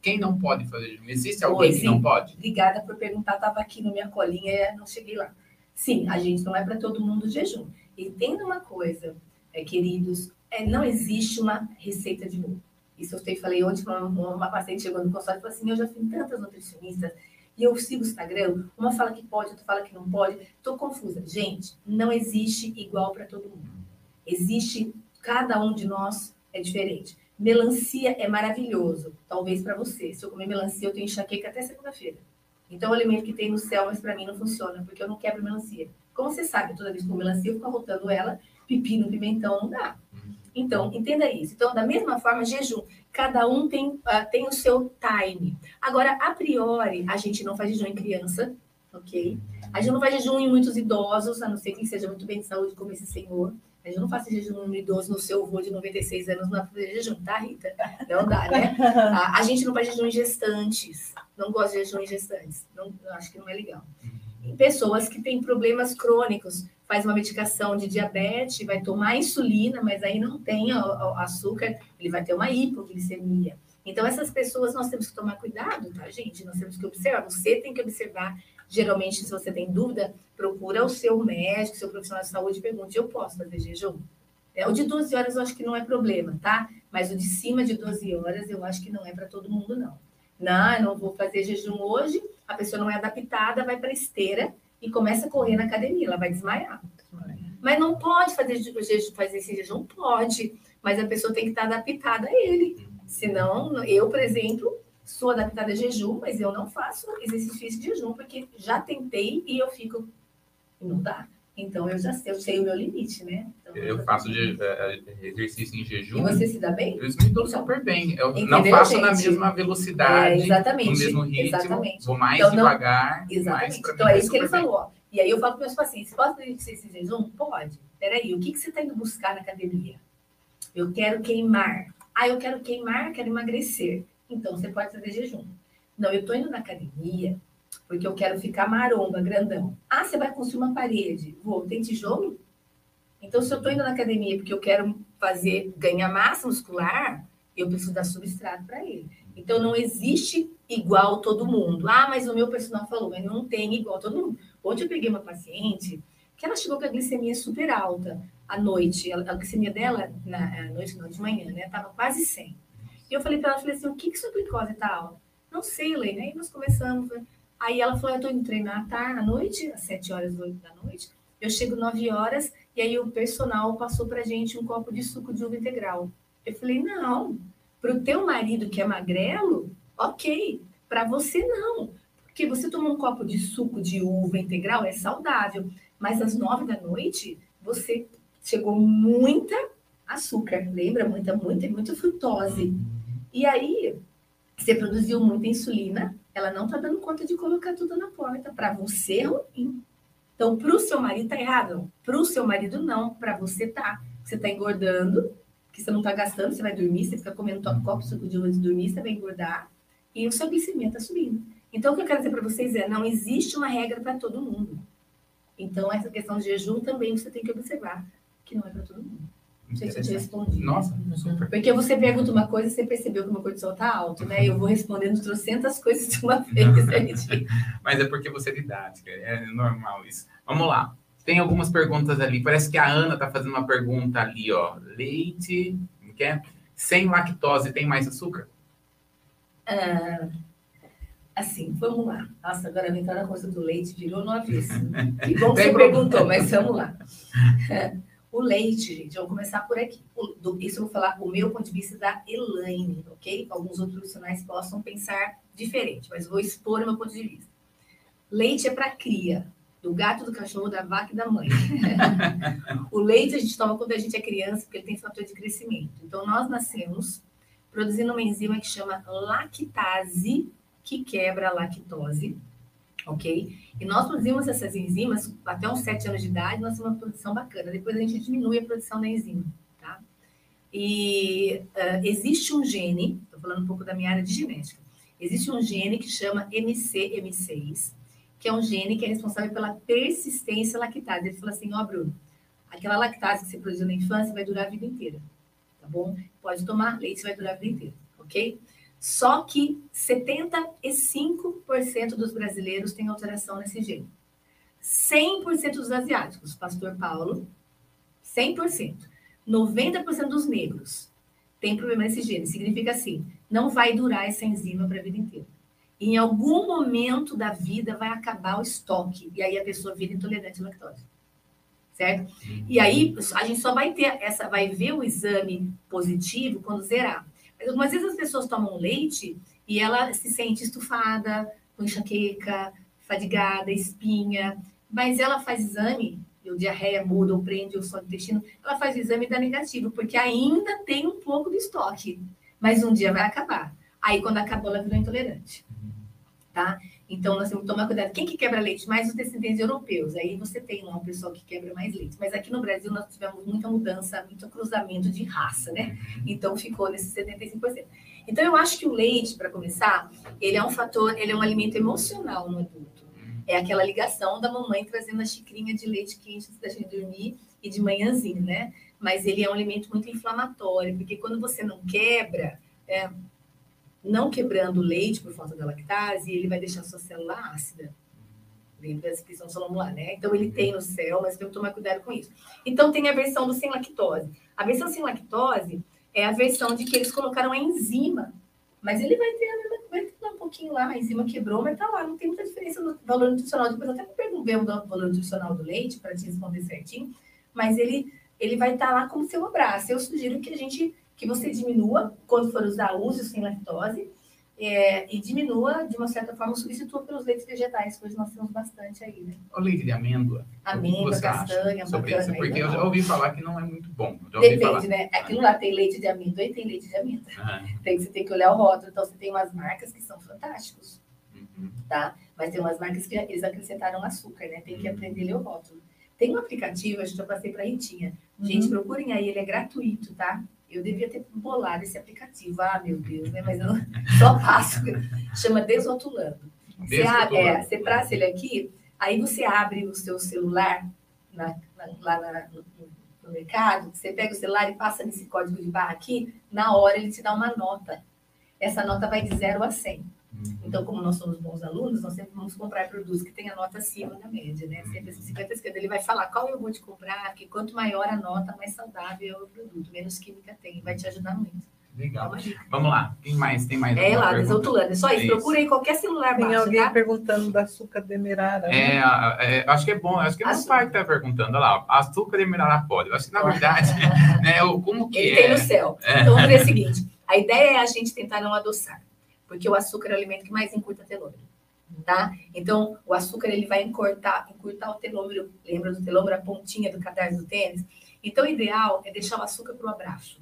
Quem não pode fazer jejum? Existe alguém Oi, que não pode? Obrigada por perguntar, estava aqui na minha colinha e não cheguei lá. Sim, a gente não é para todo mundo jejum. Entenda uma coisa, é, queridos, é, não existe uma receita de bolo. Isso eu falei ontem uma, uma paciente chegou no consultório e falou assim, eu já fui tantas nutricionistas e eu sigo o Instagram, uma fala que pode, outra fala que não pode, estou confusa. Gente, não existe igual para todo mundo. Existe, cada um de nós é diferente. Melancia é maravilhoso, talvez para você. Se eu comer melancia, eu tenho enxaqueca até segunda-feira. Então, é o alimento que tem no céu, mas para mim não funciona, porque eu não quebro melancia. Como você sabe, toda vez que eu melancia, eu fico arrotando ela, pepino, pimentão, não dá. Então, entenda isso. Então, da mesma forma, jejum. Cada um tem, uh, tem o seu time. Agora, a priori, a gente não faz jejum em criança, ok? A gente não faz jejum em muitos idosos, a não ser que seja muito bem de saúde, como esse senhor. A gente não faz jejum no idoso, no seu avô de 96 anos, não dá pra fazer jejum, tá, Rita? Não dá, né? A, a gente não faz jejum em gestantes. Não gosto de jejum em gestantes. Não, acho que não é legal. Em pessoas que têm problemas crônicos, faz uma medicação de diabetes, vai tomar insulina, mas aí não tem o, o açúcar, ele vai ter uma hipoglicemia. Então, essas pessoas nós temos que tomar cuidado, tá, gente? Nós temos que observar. Você tem que observar. Geralmente, se você tem dúvida, procura o seu médico, seu profissional de saúde e pergunte: eu posso fazer jejum? É, o de 12 horas eu acho que não é problema, tá? Mas o de cima de 12 horas eu acho que não é para todo mundo, não. Não, eu não vou fazer jejum hoje, a pessoa não é adaptada, vai para esteira e começa a correr na academia, ela vai desmaiar. Mas não pode fazer jejum, fazer esse jejum? Pode, mas a pessoa tem que estar adaptada a ele. Senão, eu, por exemplo, sou adaptada a jejum, mas eu não faço exercício de jejum, porque já tentei e eu fico. Não dá. Então, eu já sei, eu sei o meu limite, né? Então, Eu faço je- eh, exercício em E jejum. você se dá bem? Eu me dou super bem. Eu Entendeu, não faço na gente? mesma É, velocidade, exatamente. no mesmo ritmo. Exatamente. Vou mais Então, não- devagar. mas Exatamente. pra Então é vai isso que ele bem. falou. ó. E aí eu falo para meus pacientes: posso fazer esse jejum? Pode. Peraí, o que, que você está indo buscar na academia? Eu quero queimar. Ah, eu quero queimar, quero emagrecer. Então você pode fazer jejum. Não, eu estou indo na academia porque eu quero ficar maromba, grandão. Ah, você vai construir uma parede. Vou, tem tijolo? Então, se eu estou indo na academia porque eu quero fazer, ganhar massa muscular, eu preciso dar substrato para ele. Então, não existe igual todo mundo. Ah, mas o meu personal falou, mas não tem igual todo mundo. Ontem eu peguei uma paciente que ela chegou com a glicemia super alta à noite. A, glicemia dela, na à noite, não, de manhã, né? Tava quase 100. E eu falei para ela, falei assim, o que que sua glicose tá alta? Não sei, Helena. Aí nós começamos. né? Aí ela falou, eu tô indo treinar à tarde, à noite, às 7 horas, 8 da noite. Eu chego 9 horas e aí o personal passou pra gente um copo de suco de uva integral. Eu falei, não, pro teu marido que é magrelo, ok. Para você não. Porque você tomar um copo de suco de uva integral é saudável. Mas às nove da noite, você chegou muita açúcar, lembra? Muita, muita, muita frutose. E aí, você produziu muita insulina, ela não tá dando conta de colocar tudo na porta. Para você é ruim. Então, para o seu marido tá errado. Para o seu marido, não. Para você tá. Você tá engordando, que você não tá gastando, você vai dormir, você fica comendo top copo suco de de dormir, você vai engordar. E o seu glicemia tá subindo. Então, o que eu quero dizer para vocês é: não existe uma regra para todo mundo. Então, essa questão de jejum também você tem que observar que não é para todo mundo. Não sei se eu te respondi. Nossa, super. Porque você pergunta uma coisa e você percebeu que o meu cortisol tá alto, né? Eu vou respondendo trocentas coisas de uma vez, gente. Mas é porque você é didática, é normal isso. Vamos lá. Tem algumas perguntas ali. Parece que a Ana tá fazendo uma pergunta ali, ó. Leite, como que é? Sem lactose tem mais açúcar? Ah, assim, vamos lá. Nossa, agora vai entrar na coisa do leite, virou no avesso. Que bom que você perguntou, mas vamos lá. O leite, gente, vamos começar por aqui. Isso eu vou falar o meu ponto de vista da Elaine, ok? Alguns outros profissionais possam pensar diferente, mas vou expor o meu ponto de vista. Leite é para cria, do gato, do cachorro, da vaca e da mãe. o leite a gente toma quando a gente é criança, porque ele tem fator de crescimento. Então, nós nascemos produzindo uma enzima que chama lactase, que quebra a lactose, ok? E nós produzimos essas enzimas até uns 7 anos de idade, nós temos uma produção bacana. Depois a gente diminui a produção da enzima, tá? E ah, existe um gene, estou falando um pouco da minha área de genética, existe um gene que chama MCM6, que é um gene que é responsável pela persistência lactase. Ele fala assim, ó, Bruno, aquela lactase que você produziu na infância vai durar a vida inteira, tá bom? Pode tomar leite, vai durar a vida inteira, ok? Só que 75% dos brasileiros têm alteração nesse gene. 100% dos asiáticos, pastor Paulo, 100%. 90% dos negros têm problema nesse gene. Significa assim, não vai durar essa enzima para a vida inteira. Em algum momento da vida vai acabar o estoque e aí a pessoa vira intolerante à lactose. Certo? E aí a gente só vai ter essa, vai ver o exame positivo quando zerar. Mas algumas vezes as pessoas tomam leite e ela se sente estufada, com enxaqueca, fadigada, espinha, mas ela faz exame, e o diarreia muda, ou prende o som do intestino, ela faz o exame e dá negativo, porque ainda tem um pouco do estoque, mas um dia vai acabar. Aí, quando acabou, ela virou intolerante. Tá? Então, nós temos que tomar cuidado. Quem que quebra leite? Mais os descendentes europeus. Aí você tem lá um pessoal que quebra mais leite. Mas aqui no Brasil, nós tivemos muita mudança, muito cruzamento de raça, né? Então, ficou nesses 75%. Então, eu acho que o leite, para começar, ele é um fator, ele é um alimento emocional no adulto. É aquela ligação da mamãe trazendo a xicrinha de leite quente antes da gente dormir e de manhãzinho, né? Mas ele é um alimento muito inflamatório, porque quando você não quebra, é, não quebrando o leite por falta da lactase, ele vai deixar a sua célula ácida. Lembra da descrição salomular, né? Então ele tem no céu, mas tem que tomar cuidado com isso. Então tem a versão do sem lactose. A versão sem lactose é a versão de que eles colocaram a enzima, mas ele vai ter a mesma pouquinho lá, a enzima quebrou, mas tá lá, não tem muita diferença no valor nutricional. Depois até perguntei o valor nutricional do leite para te responder certinho, mas ele, ele vai estar tá lá como seu abraço. Eu sugiro que a gente, que você diminua, quando for usar, use sem lactose, é, e diminua, de uma certa forma, substitua pelos leites vegetais, pois nós temos bastante aí, né? O leite de amêndoa. Amêndoa, castanha, sobre bacana, isso? Porque eu já ouvi falar que não é muito bom. Depende, falar. né? Aquilo lá tem leite de amêndoa e tem leite de amêndoa. Uhum. Tem, você tem que olhar o rótulo. Então, você tem umas marcas que são fantásticos, uhum. tá? Mas tem umas marcas que eles acrescentaram açúcar, né? Tem que uhum. aprender a ler o rótulo. Tem um aplicativo, a gente já passei para a Ritinha. Gente, uhum. procurem aí, ele é gratuito, tá? Eu devia ter bolado esse aplicativo. Ah, meu Deus, né? Mas eu só passo. Chama Desrotulando. Você, abre, é, você traça ele aqui, aí você abre o seu celular na, na, lá na, no, no, mercado, você pega o celular e passa nesse código de barra aqui, na hora ele te dá uma nota. Essa nota vai de 0 a 100. Uhum. Então, como nós somos bons alunos, nós sempre vamos comprar produtos que tenham a nota acima da média, né? Sempre 50 esquerda. Ele vai falar qual eu vou te comprar, que quanto maior a nota, mais saudável é o produto, menos química tem. Vai te ajudar muito. Legal. Vamos lá. Tem mais? Tem mais? É lá, desotulando. É só isso. isso. Procura aí qualquer celular Tem baixo, alguém tá? perguntando da açúcar demerara. Né? É, é, acho que é bom. Acho que é o pai que está perguntando. Olha lá, açúcar demerara pode. Acho que, na verdade, né, como que Ele é? tem no céu. É. Então, vamos ver o seguinte. A ideia é a gente tentar não adoçar porque o açúcar é o alimento que mais encurta telômero, tá? Então, o açúcar ele vai encurtar, encurtar o telômero, lembra do telômero, a pontinha do cadarço do tênis? Então, o ideal é deixar o açúcar para o abraço.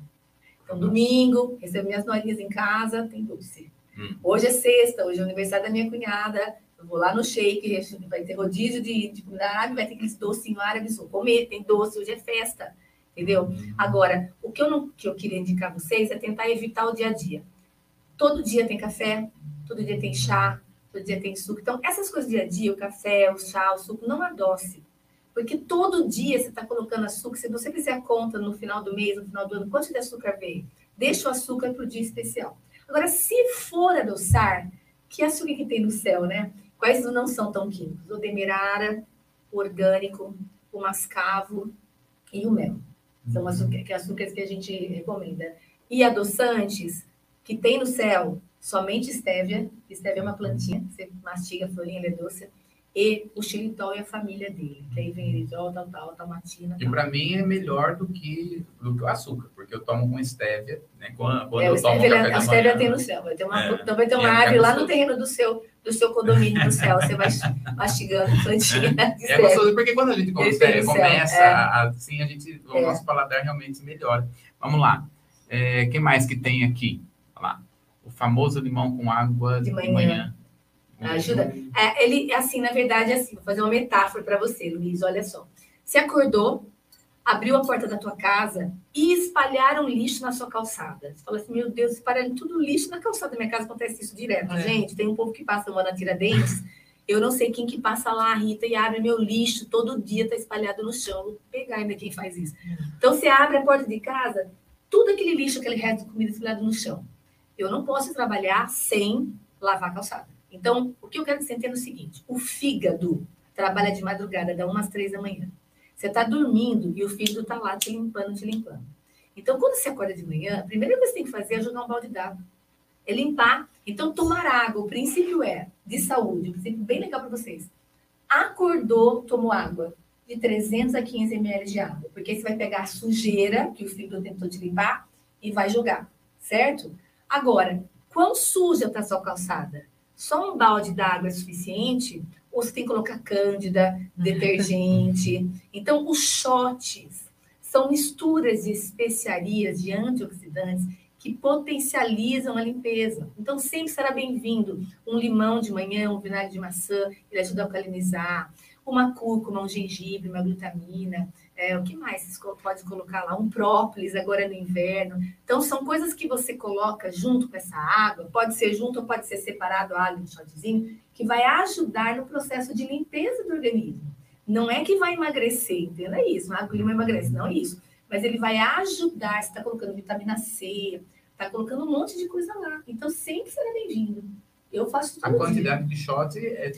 Então, domingo, recebo minhas norinhas em casa, tem doce. Hum. Hoje é sexta, hoje é aniversário da minha cunhada, eu vou lá no shake, vai ter rodízio de, de comida árabe, vai ter aqueles docinhos árabes, vou comer, tem doce, hoje é festa, entendeu? Hum. Agora, o que eu, não, que eu queria indicar a vocês é tentar evitar o dia a dia. Todo dia tem café, todo dia tem chá, todo dia tem suco. Então, essas coisas do dia a dia, o café, o chá, o suco, não adoce. Porque todo dia você está colocando açúcar. Se você fizer a conta no final do mês, no final do ano, quanto de açúcar veio? Deixa o açúcar para o dia especial. Agora, se for adoçar, que açúcar que tem no céu, né? Quais não são tão químicos? O demerara, o orgânico, o mascavo e o mel. São açúcares, açúcares que a gente recomenda. E adoçantes, que tem no céu somente estévia, estévia é uma plantinha, você mastiga a florinha, ela é doce, e o xilitol e a família dele, que aí vem eritol, tal, tal, talmatina. E para mim é melhor do que, do que o açúcar, porque eu tomo com estévia, né? Quando, quando é, eu tomo estévia, a estévia tem no céu, vai ter uma, é, então vai ter uma árvore lá no terreno do seu, do seu condomínio no céu, você vai mastigando plantinha. É, é gostoso, porque quando a gente consegue, começa, é. assim, a gente, o é. nosso paladar realmente melhora. Vamos lá. É, quem mais que tem aqui? O famoso limão com água de manhã. De manhã. Ajuda. É, ele, assim, na verdade, assim, vou fazer uma metáfora para você, Luiz. Olha só. Você acordou, abriu a porta da tua casa e espalharam lixo na sua calçada. Você fala assim, meu Deus, espalharam tudo lixo na calçada. Na minha casa acontece isso direto. É. Gente, tem um povo que passa uma na Tiradentes. Eu não sei quem que passa lá, Rita, e abre meu lixo todo dia, tá espalhado no chão. Vou pegar ainda quem faz isso. Então, você abre a porta de casa, tudo aquele lixo, aquele resto de comida espalhado no chão. Eu não posso trabalhar sem lavar a calçada. Então, o que eu quero entenda é o seguinte: o fígado trabalha de madrugada, dá umas três da manhã. Você está dormindo e o fígado está lá te limpando, te limpando. Então, quando você acorda de manhã, a primeira coisa que você tem que fazer é jogar um balde d'água. É limpar. Então, tomar água. O princípio é de saúde, um princípio bem legal para vocês. Acordou, tomou água. De 300 a 500 ml de água. Porque você vai pegar a sujeira que o fígado tentou te limpar e vai jogar. Certo? Agora, quão suja está a sua calçada? Só um balde d'água é suficiente? Ou você tem que colocar cândida, detergente? Então, os shots são misturas de especiarias, de antioxidantes, que potencializam a limpeza. Então, sempre será bem-vindo um limão de manhã, um vinagre de maçã, ele ajuda a alcalinizar, uma cúrcuma, um gengibre, uma glutamina, é, o que mais você pode colocar lá? Um própolis agora no inverno. Então, são coisas que você coloca junto com essa água, pode ser junto ou pode ser separado a água um shotzinho, que vai ajudar no processo de limpeza do organismo. Não é que vai emagrecer, entenda isso. A água limão emagrece, não é isso. Mas ele vai ajudar, você está colocando vitamina C, está colocando um monte de coisa lá. Então, sempre será bem-vindo. Eu faço tudo. A quantidade dia. de shot é.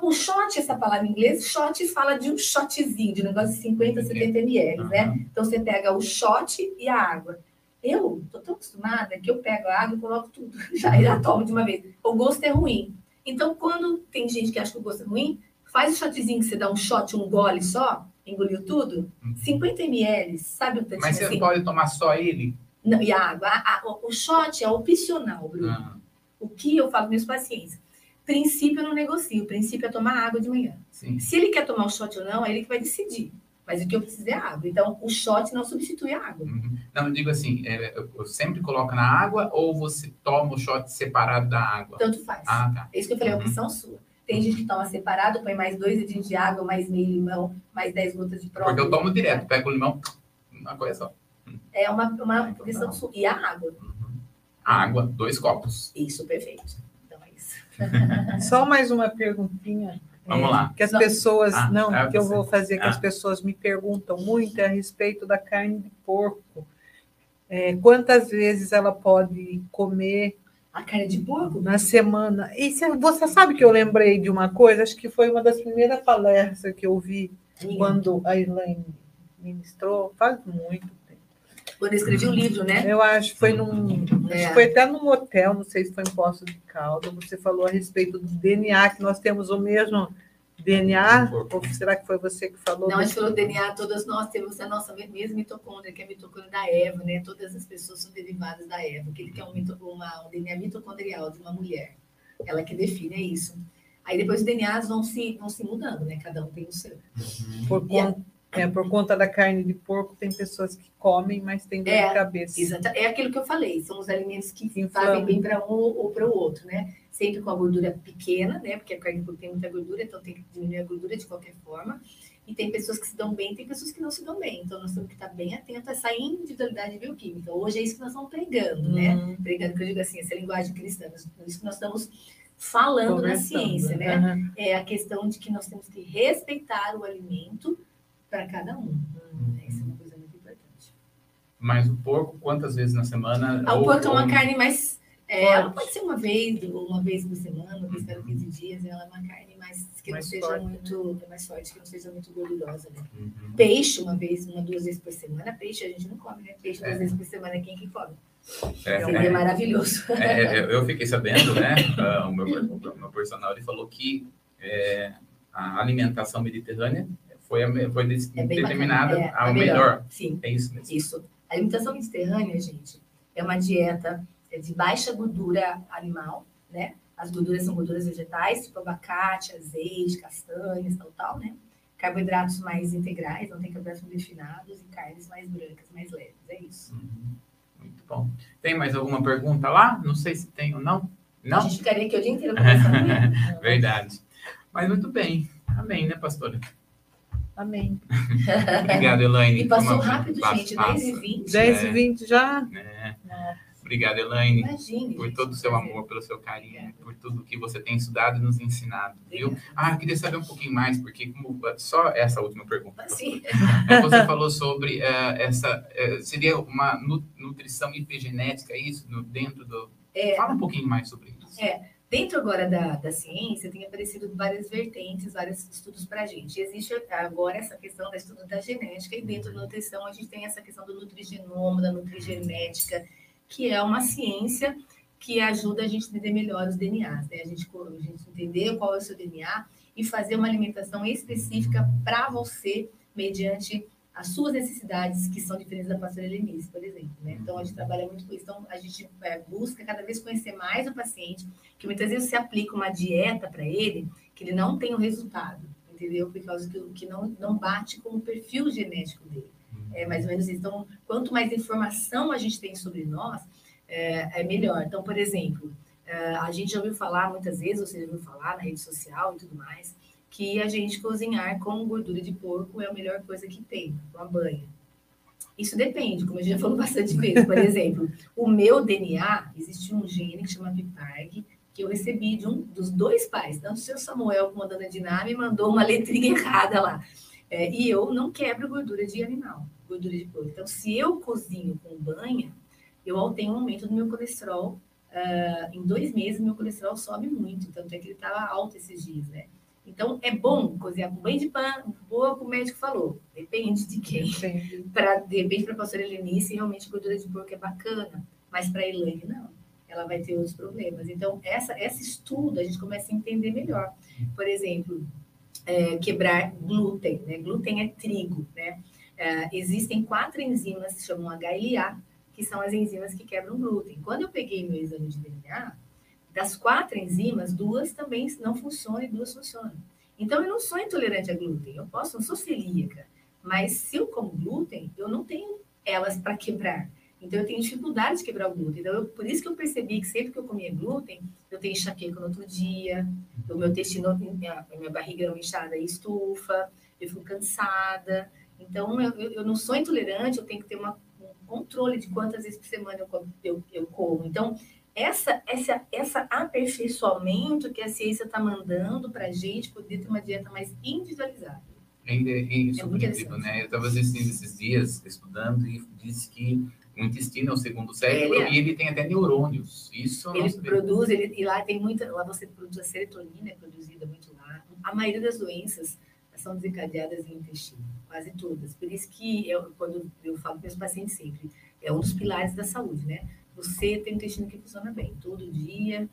O shot, essa palavra em inglês, shot fala de um shotzinho, de um negócio de 50, 70 ml, uhum. né? Então você pega o shot e a água. Eu tô tão acostumada que eu pego a água e coloco tudo. Já, já tomo de uma vez. O gosto é ruim. Então, quando tem gente que acha que o gosto é ruim, faz o shotzinho que você dá um shot, um gole só, engoliu tudo, 50 uhum. ml, sabe o tanto Mas você assim? pode tomar só ele? Não, e a água. A, a, o shot é opcional, Bruno. Uhum. O que eu falo para meus pacientes? Princípio eu não negocio, o princípio é tomar água de manhã. Sim. Se ele quer tomar o shot ou não, é ele que vai decidir. Mas o que eu preciso é água. Então, o shot não substitui a água. Uhum. Não, eu digo assim, é, eu sempre coloco na água ou você toma o shot separado da água? Tanto faz. Ah, tá. É isso que eu falei, é uhum. opção sua. Tem gente que toma separado, põe mais dois dedinhos de água, mais meio limão, mais dez gotas de própolis. Porque eu tomo direto, pego o limão, uma coisa só. É uma, uma questão sua. E a água? Uhum água, dois copos. Isso, perfeito. Então é isso. Só mais uma perguntinha. Vamos é, lá. Que as pessoas. Ah, não, é que eu vou fazer, que ah. as pessoas me perguntam muito é a respeito da carne de porco. É, quantas vezes ela pode comer. A carne de porco? Na semana. E você sabe que eu lembrei de uma coisa, acho que foi uma das primeiras palestras que eu vi Sim. quando a Elaine ministrou, faz muito quando eu escrevi o um livro, né? Eu acho que foi num. É. Acho foi até num hotel, não sei se foi em Poço de Calda. Você falou a respeito do DNA, que nós temos o mesmo DNA, ou será que foi você que falou? Não, a gente falou DNA, todas nós temos a nossa mesma mitocôndria, que é a mitocôndria da Eva, né? Todas as pessoas são derivadas da Eva, aquele que é um, uma, um DNA mitocondrial de uma mulher. Ela que define é isso. Aí depois os DNAs vão se, vão se mudando, né? Cada um tem o seu. Por, conta, é, por conta da carne de porco, tem pessoas que comem, mas tem dor é, de cabeça. Exato. É aquilo que eu falei, são os alimentos que Inflama. fazem bem para um ou para o outro, né? Sempre com a gordura pequena, né? Porque a carne tem muita gordura, então tem que diminuir a gordura de qualquer forma. E tem pessoas que se dão bem, tem pessoas que não se dão bem. Então nós temos que estar bem atentos a essa individualidade bioquímica. Hoje é isso que nós estamos pregando, né? uhum. né? Pregando, que eu digo assim, essa linguagem cristã. Isso que nós estamos falando na ciência, né? Uhum. É a questão de que nós temos que respeitar o alimento para cada um. Hum, isso é uma. Mas o porco, quantas vezes na semana? Ah, o porco é uma carne mais. É, ela pode ser uma vez, uma vez por semana, uma vez cada 15 dias. Ela é uma carne mais que mais não seja forte, muito. Né? É mais forte, que não seja muito gordurosa. Né? Uhum. Peixe, uma vez, uma, duas vezes por semana. Peixe a gente não come, né? Peixe duas é. vezes por semana, quem que come? É, é, é maravilhoso. É, é, eu fiquei sabendo, né? Uh, o, meu, o meu personal ele falou que a alimentação mediterrânea foi, a, foi determinada é, a, a melhor. melhor. Sim. É isso mesmo. Isso. A alimentação mediterrânea, gente, é uma dieta de baixa gordura animal, né? As gorduras são gorduras vegetais, tipo abacate, azeite, castanhas, tal, tal, né? Carboidratos mais integrais, não tem carboidratos refinados, e carnes mais brancas, mais leves. É isso. Uhum. Muito bom. Tem mais alguma pergunta lá? Não sei se tem ou não. Não? A gente ficaria aqui o dia inteiro conversando. Verdade. Mas muito bem. Amém, né, pastora? Amém. Obrigado, Elaine. E passou rápido, gente, 10 e 20. 10 e 20 já? É. É. Obrigado, Elaine, Imagine, por gente, todo o seu amor, pelo seu carinho, por tudo que você tem estudado e nos ensinado, viu? Ah, eu queria saber um pouquinho mais, porque como, só essa última pergunta. Sim. Você falou sobre uh, essa, uh, seria uma nutrição hipergenética, isso, no, dentro do, É, Fala um pouquinho mais sobre isso. É, dentro agora da, da ciência, tem aparecido várias vertentes, vários estudos para a gente. Existe agora essa questão do estudo da genética, e dentro da nutrição a gente tem essa questão do nutrigenoma, da nutrigenética, que é uma ciência que ajuda a gente a entender melhor os DNAs, né? A gente, a gente entender qual é o seu DNA e fazer uma alimentação específica para você, mediante as suas necessidades, que são diferentes da pastora Helenice, por exemplo. Né? Então, a gente trabalha muito com isso. Então, a gente é, busca cada vez conhecer mais o paciente, que muitas vezes se aplica uma dieta para ele, que ele não tem o resultado, entendeu? Por causa que, que não, não bate com o perfil genético dele. É mais ou menos isso. Então, quanto mais informação a gente tem sobre nós, é, é melhor. Então, por exemplo, é, a gente já ouviu falar muitas vezes, você já ouviu falar na rede social e tudo mais, que a gente cozinhar com gordura de porco é a melhor coisa que tem, uma banha. Isso depende, como a gente já falou bastante vezes. Por exemplo, o meu DNA, existe um gene que chama PIPARG, que eu recebi de um dos dois pais, tanto o seu Samuel como a dona Diná me mandou uma letrinha errada lá. É, e eu não quebro gordura de animal, gordura de porco. Então, se eu cozinho com banha, eu tenho um aumento do meu colesterol. Uh, em dois meses, meu colesterol sobe muito, tanto é que ele estava alto esses dias, né? Então, é bom cozinhar com banho de pão, boa, como o médico falou. Depende de quem. Pra, de repente, para a pastora Helenice, realmente gordura de porco é bacana, mas para a Elaine, não. Ela vai ter outros problemas. Então, essa, esse estudo, a gente começa a entender melhor. Por exemplo, é, quebrar glúten. Né? Glúten é trigo, né? É, existem quatro enzimas que chamam HLA, que são as enzimas que quebram glúten. Quando eu peguei meu exame de DNA, das quatro enzimas, duas também não funcionam e duas funcionam. Então, eu não sou intolerante a glúten, eu posso, não sou celíaca, mas se eu como glúten, eu não tenho elas para quebrar. Então, eu tenho dificuldade de quebrar o glúten. Então, eu, por isso que eu percebi que sempre que eu comia glúten, eu tenho enxaqueca no outro dia, o meu intestino, minha, minha barriga é inchada e estufa, eu fico cansada. Então, eu, eu não sou intolerante, eu tenho que ter uma, um controle de quantas vezes por semana eu, eu, eu como. Então, essa, essa, essa aperfeiçoamento que a ciência está mandando para a gente poder ter uma dieta mais individualizada. É, é, é né? Eu estava assistindo esses dias, estudando, e disse que o intestino é o segundo cérebro ele é. e ele tem até neurônios. Isso ele produz, ele, e lá tem muita, lá você produz a serotonina, é produzida muito lá. A maioria das doenças são desencadeadas no intestino, quase todas. Por isso que eu, quando eu falo para meus pacientes sempre, é um dos pilares da saúde, né? Você tem um intestino que funciona bem, todo dia,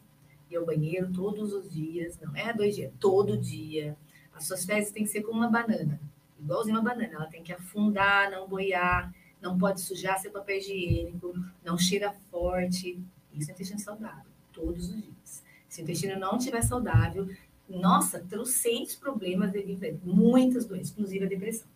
ir ao banheiro todos os dias, não é dois dias, todo dia. As suas fezes têm que ser como uma banana, igualzinho uma banana, ela tem que afundar, não boiar, não pode sujar seu papel higiênico, não cheira forte. Isso é intestino saudável, todos os dias. Se o intestino não estiver saudável, nossa, trocentos problemas devido muitas doenças, inclusive a depressão.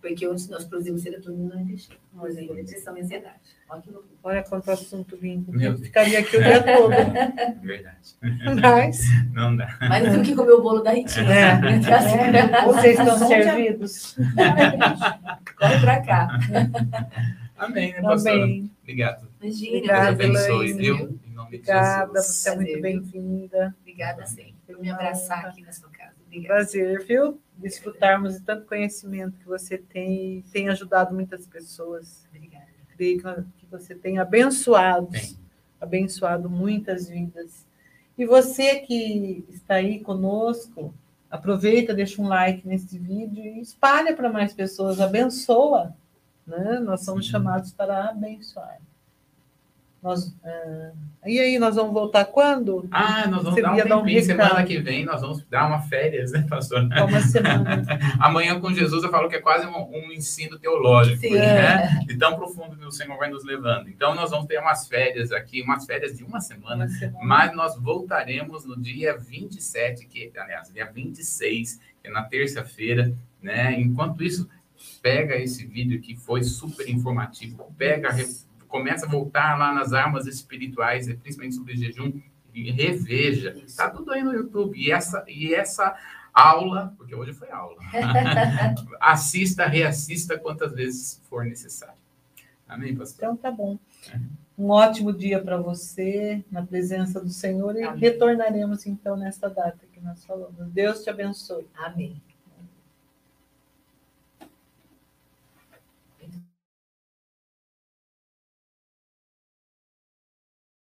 Porque nós produzimos serotonina no intestino. Nós aí, depressão e ansiedade. Olha que loucura. Olha quanto assunto lindo. Eu ficaria aqui o dia todo. Verdade. Mas... Não dá. Mas do que comer o bolo da Ritinha. É. Né? É. Vocês estão servidos. Corre para cá. Amém, né, pastora? Amém. Obrigado. Imagina. Obrigada, Deus abençoe, viu? Em nome Obrigada, você é muito bem-vinda. Obrigada sempre por me abraçar aqui na sua casa. Obrigada. Prazer, viu? Desfrutarmos de tanto conhecimento que você tem e tem ajudado muitas pessoas. Obrigada. Creio que você tem abençoado, Bem. abençoado muitas vidas. E você que está aí conosco, aproveita, deixa um like nesse vídeo e espalha para mais pessoas, abençoa. Né? Nós somos chamados para abençoar. Nós, uh, e aí, nós vamos voltar quando? Ah, nós vamos Você dar um tempinho. Dar um semana que vem nós vamos dar uma férias, né, pastor? Uma semana. Amanhã com Jesus eu falo que é quase um, um ensino teológico, Sim, né? É. De tão profundo que o Senhor vai nos levando. Então, nós vamos ter umas férias aqui, umas férias de uma semana, uma semana. mas nós voltaremos no dia 27, que, aliás, dia 26, que é na terça-feira, né? Enquanto isso, pega esse vídeo que foi super informativo, pega começa a voltar lá nas armas espirituais, principalmente sobre jejum, e reveja. Está tudo aí no YouTube. E essa, e essa aula, porque hoje foi aula, assista, reassista quantas vezes for necessário. Amém, pastor? Então tá bom. Um ótimo dia para você, na presença do Senhor, e Amém. retornaremos então nessa data que nós falamos. Deus te abençoe. Amém.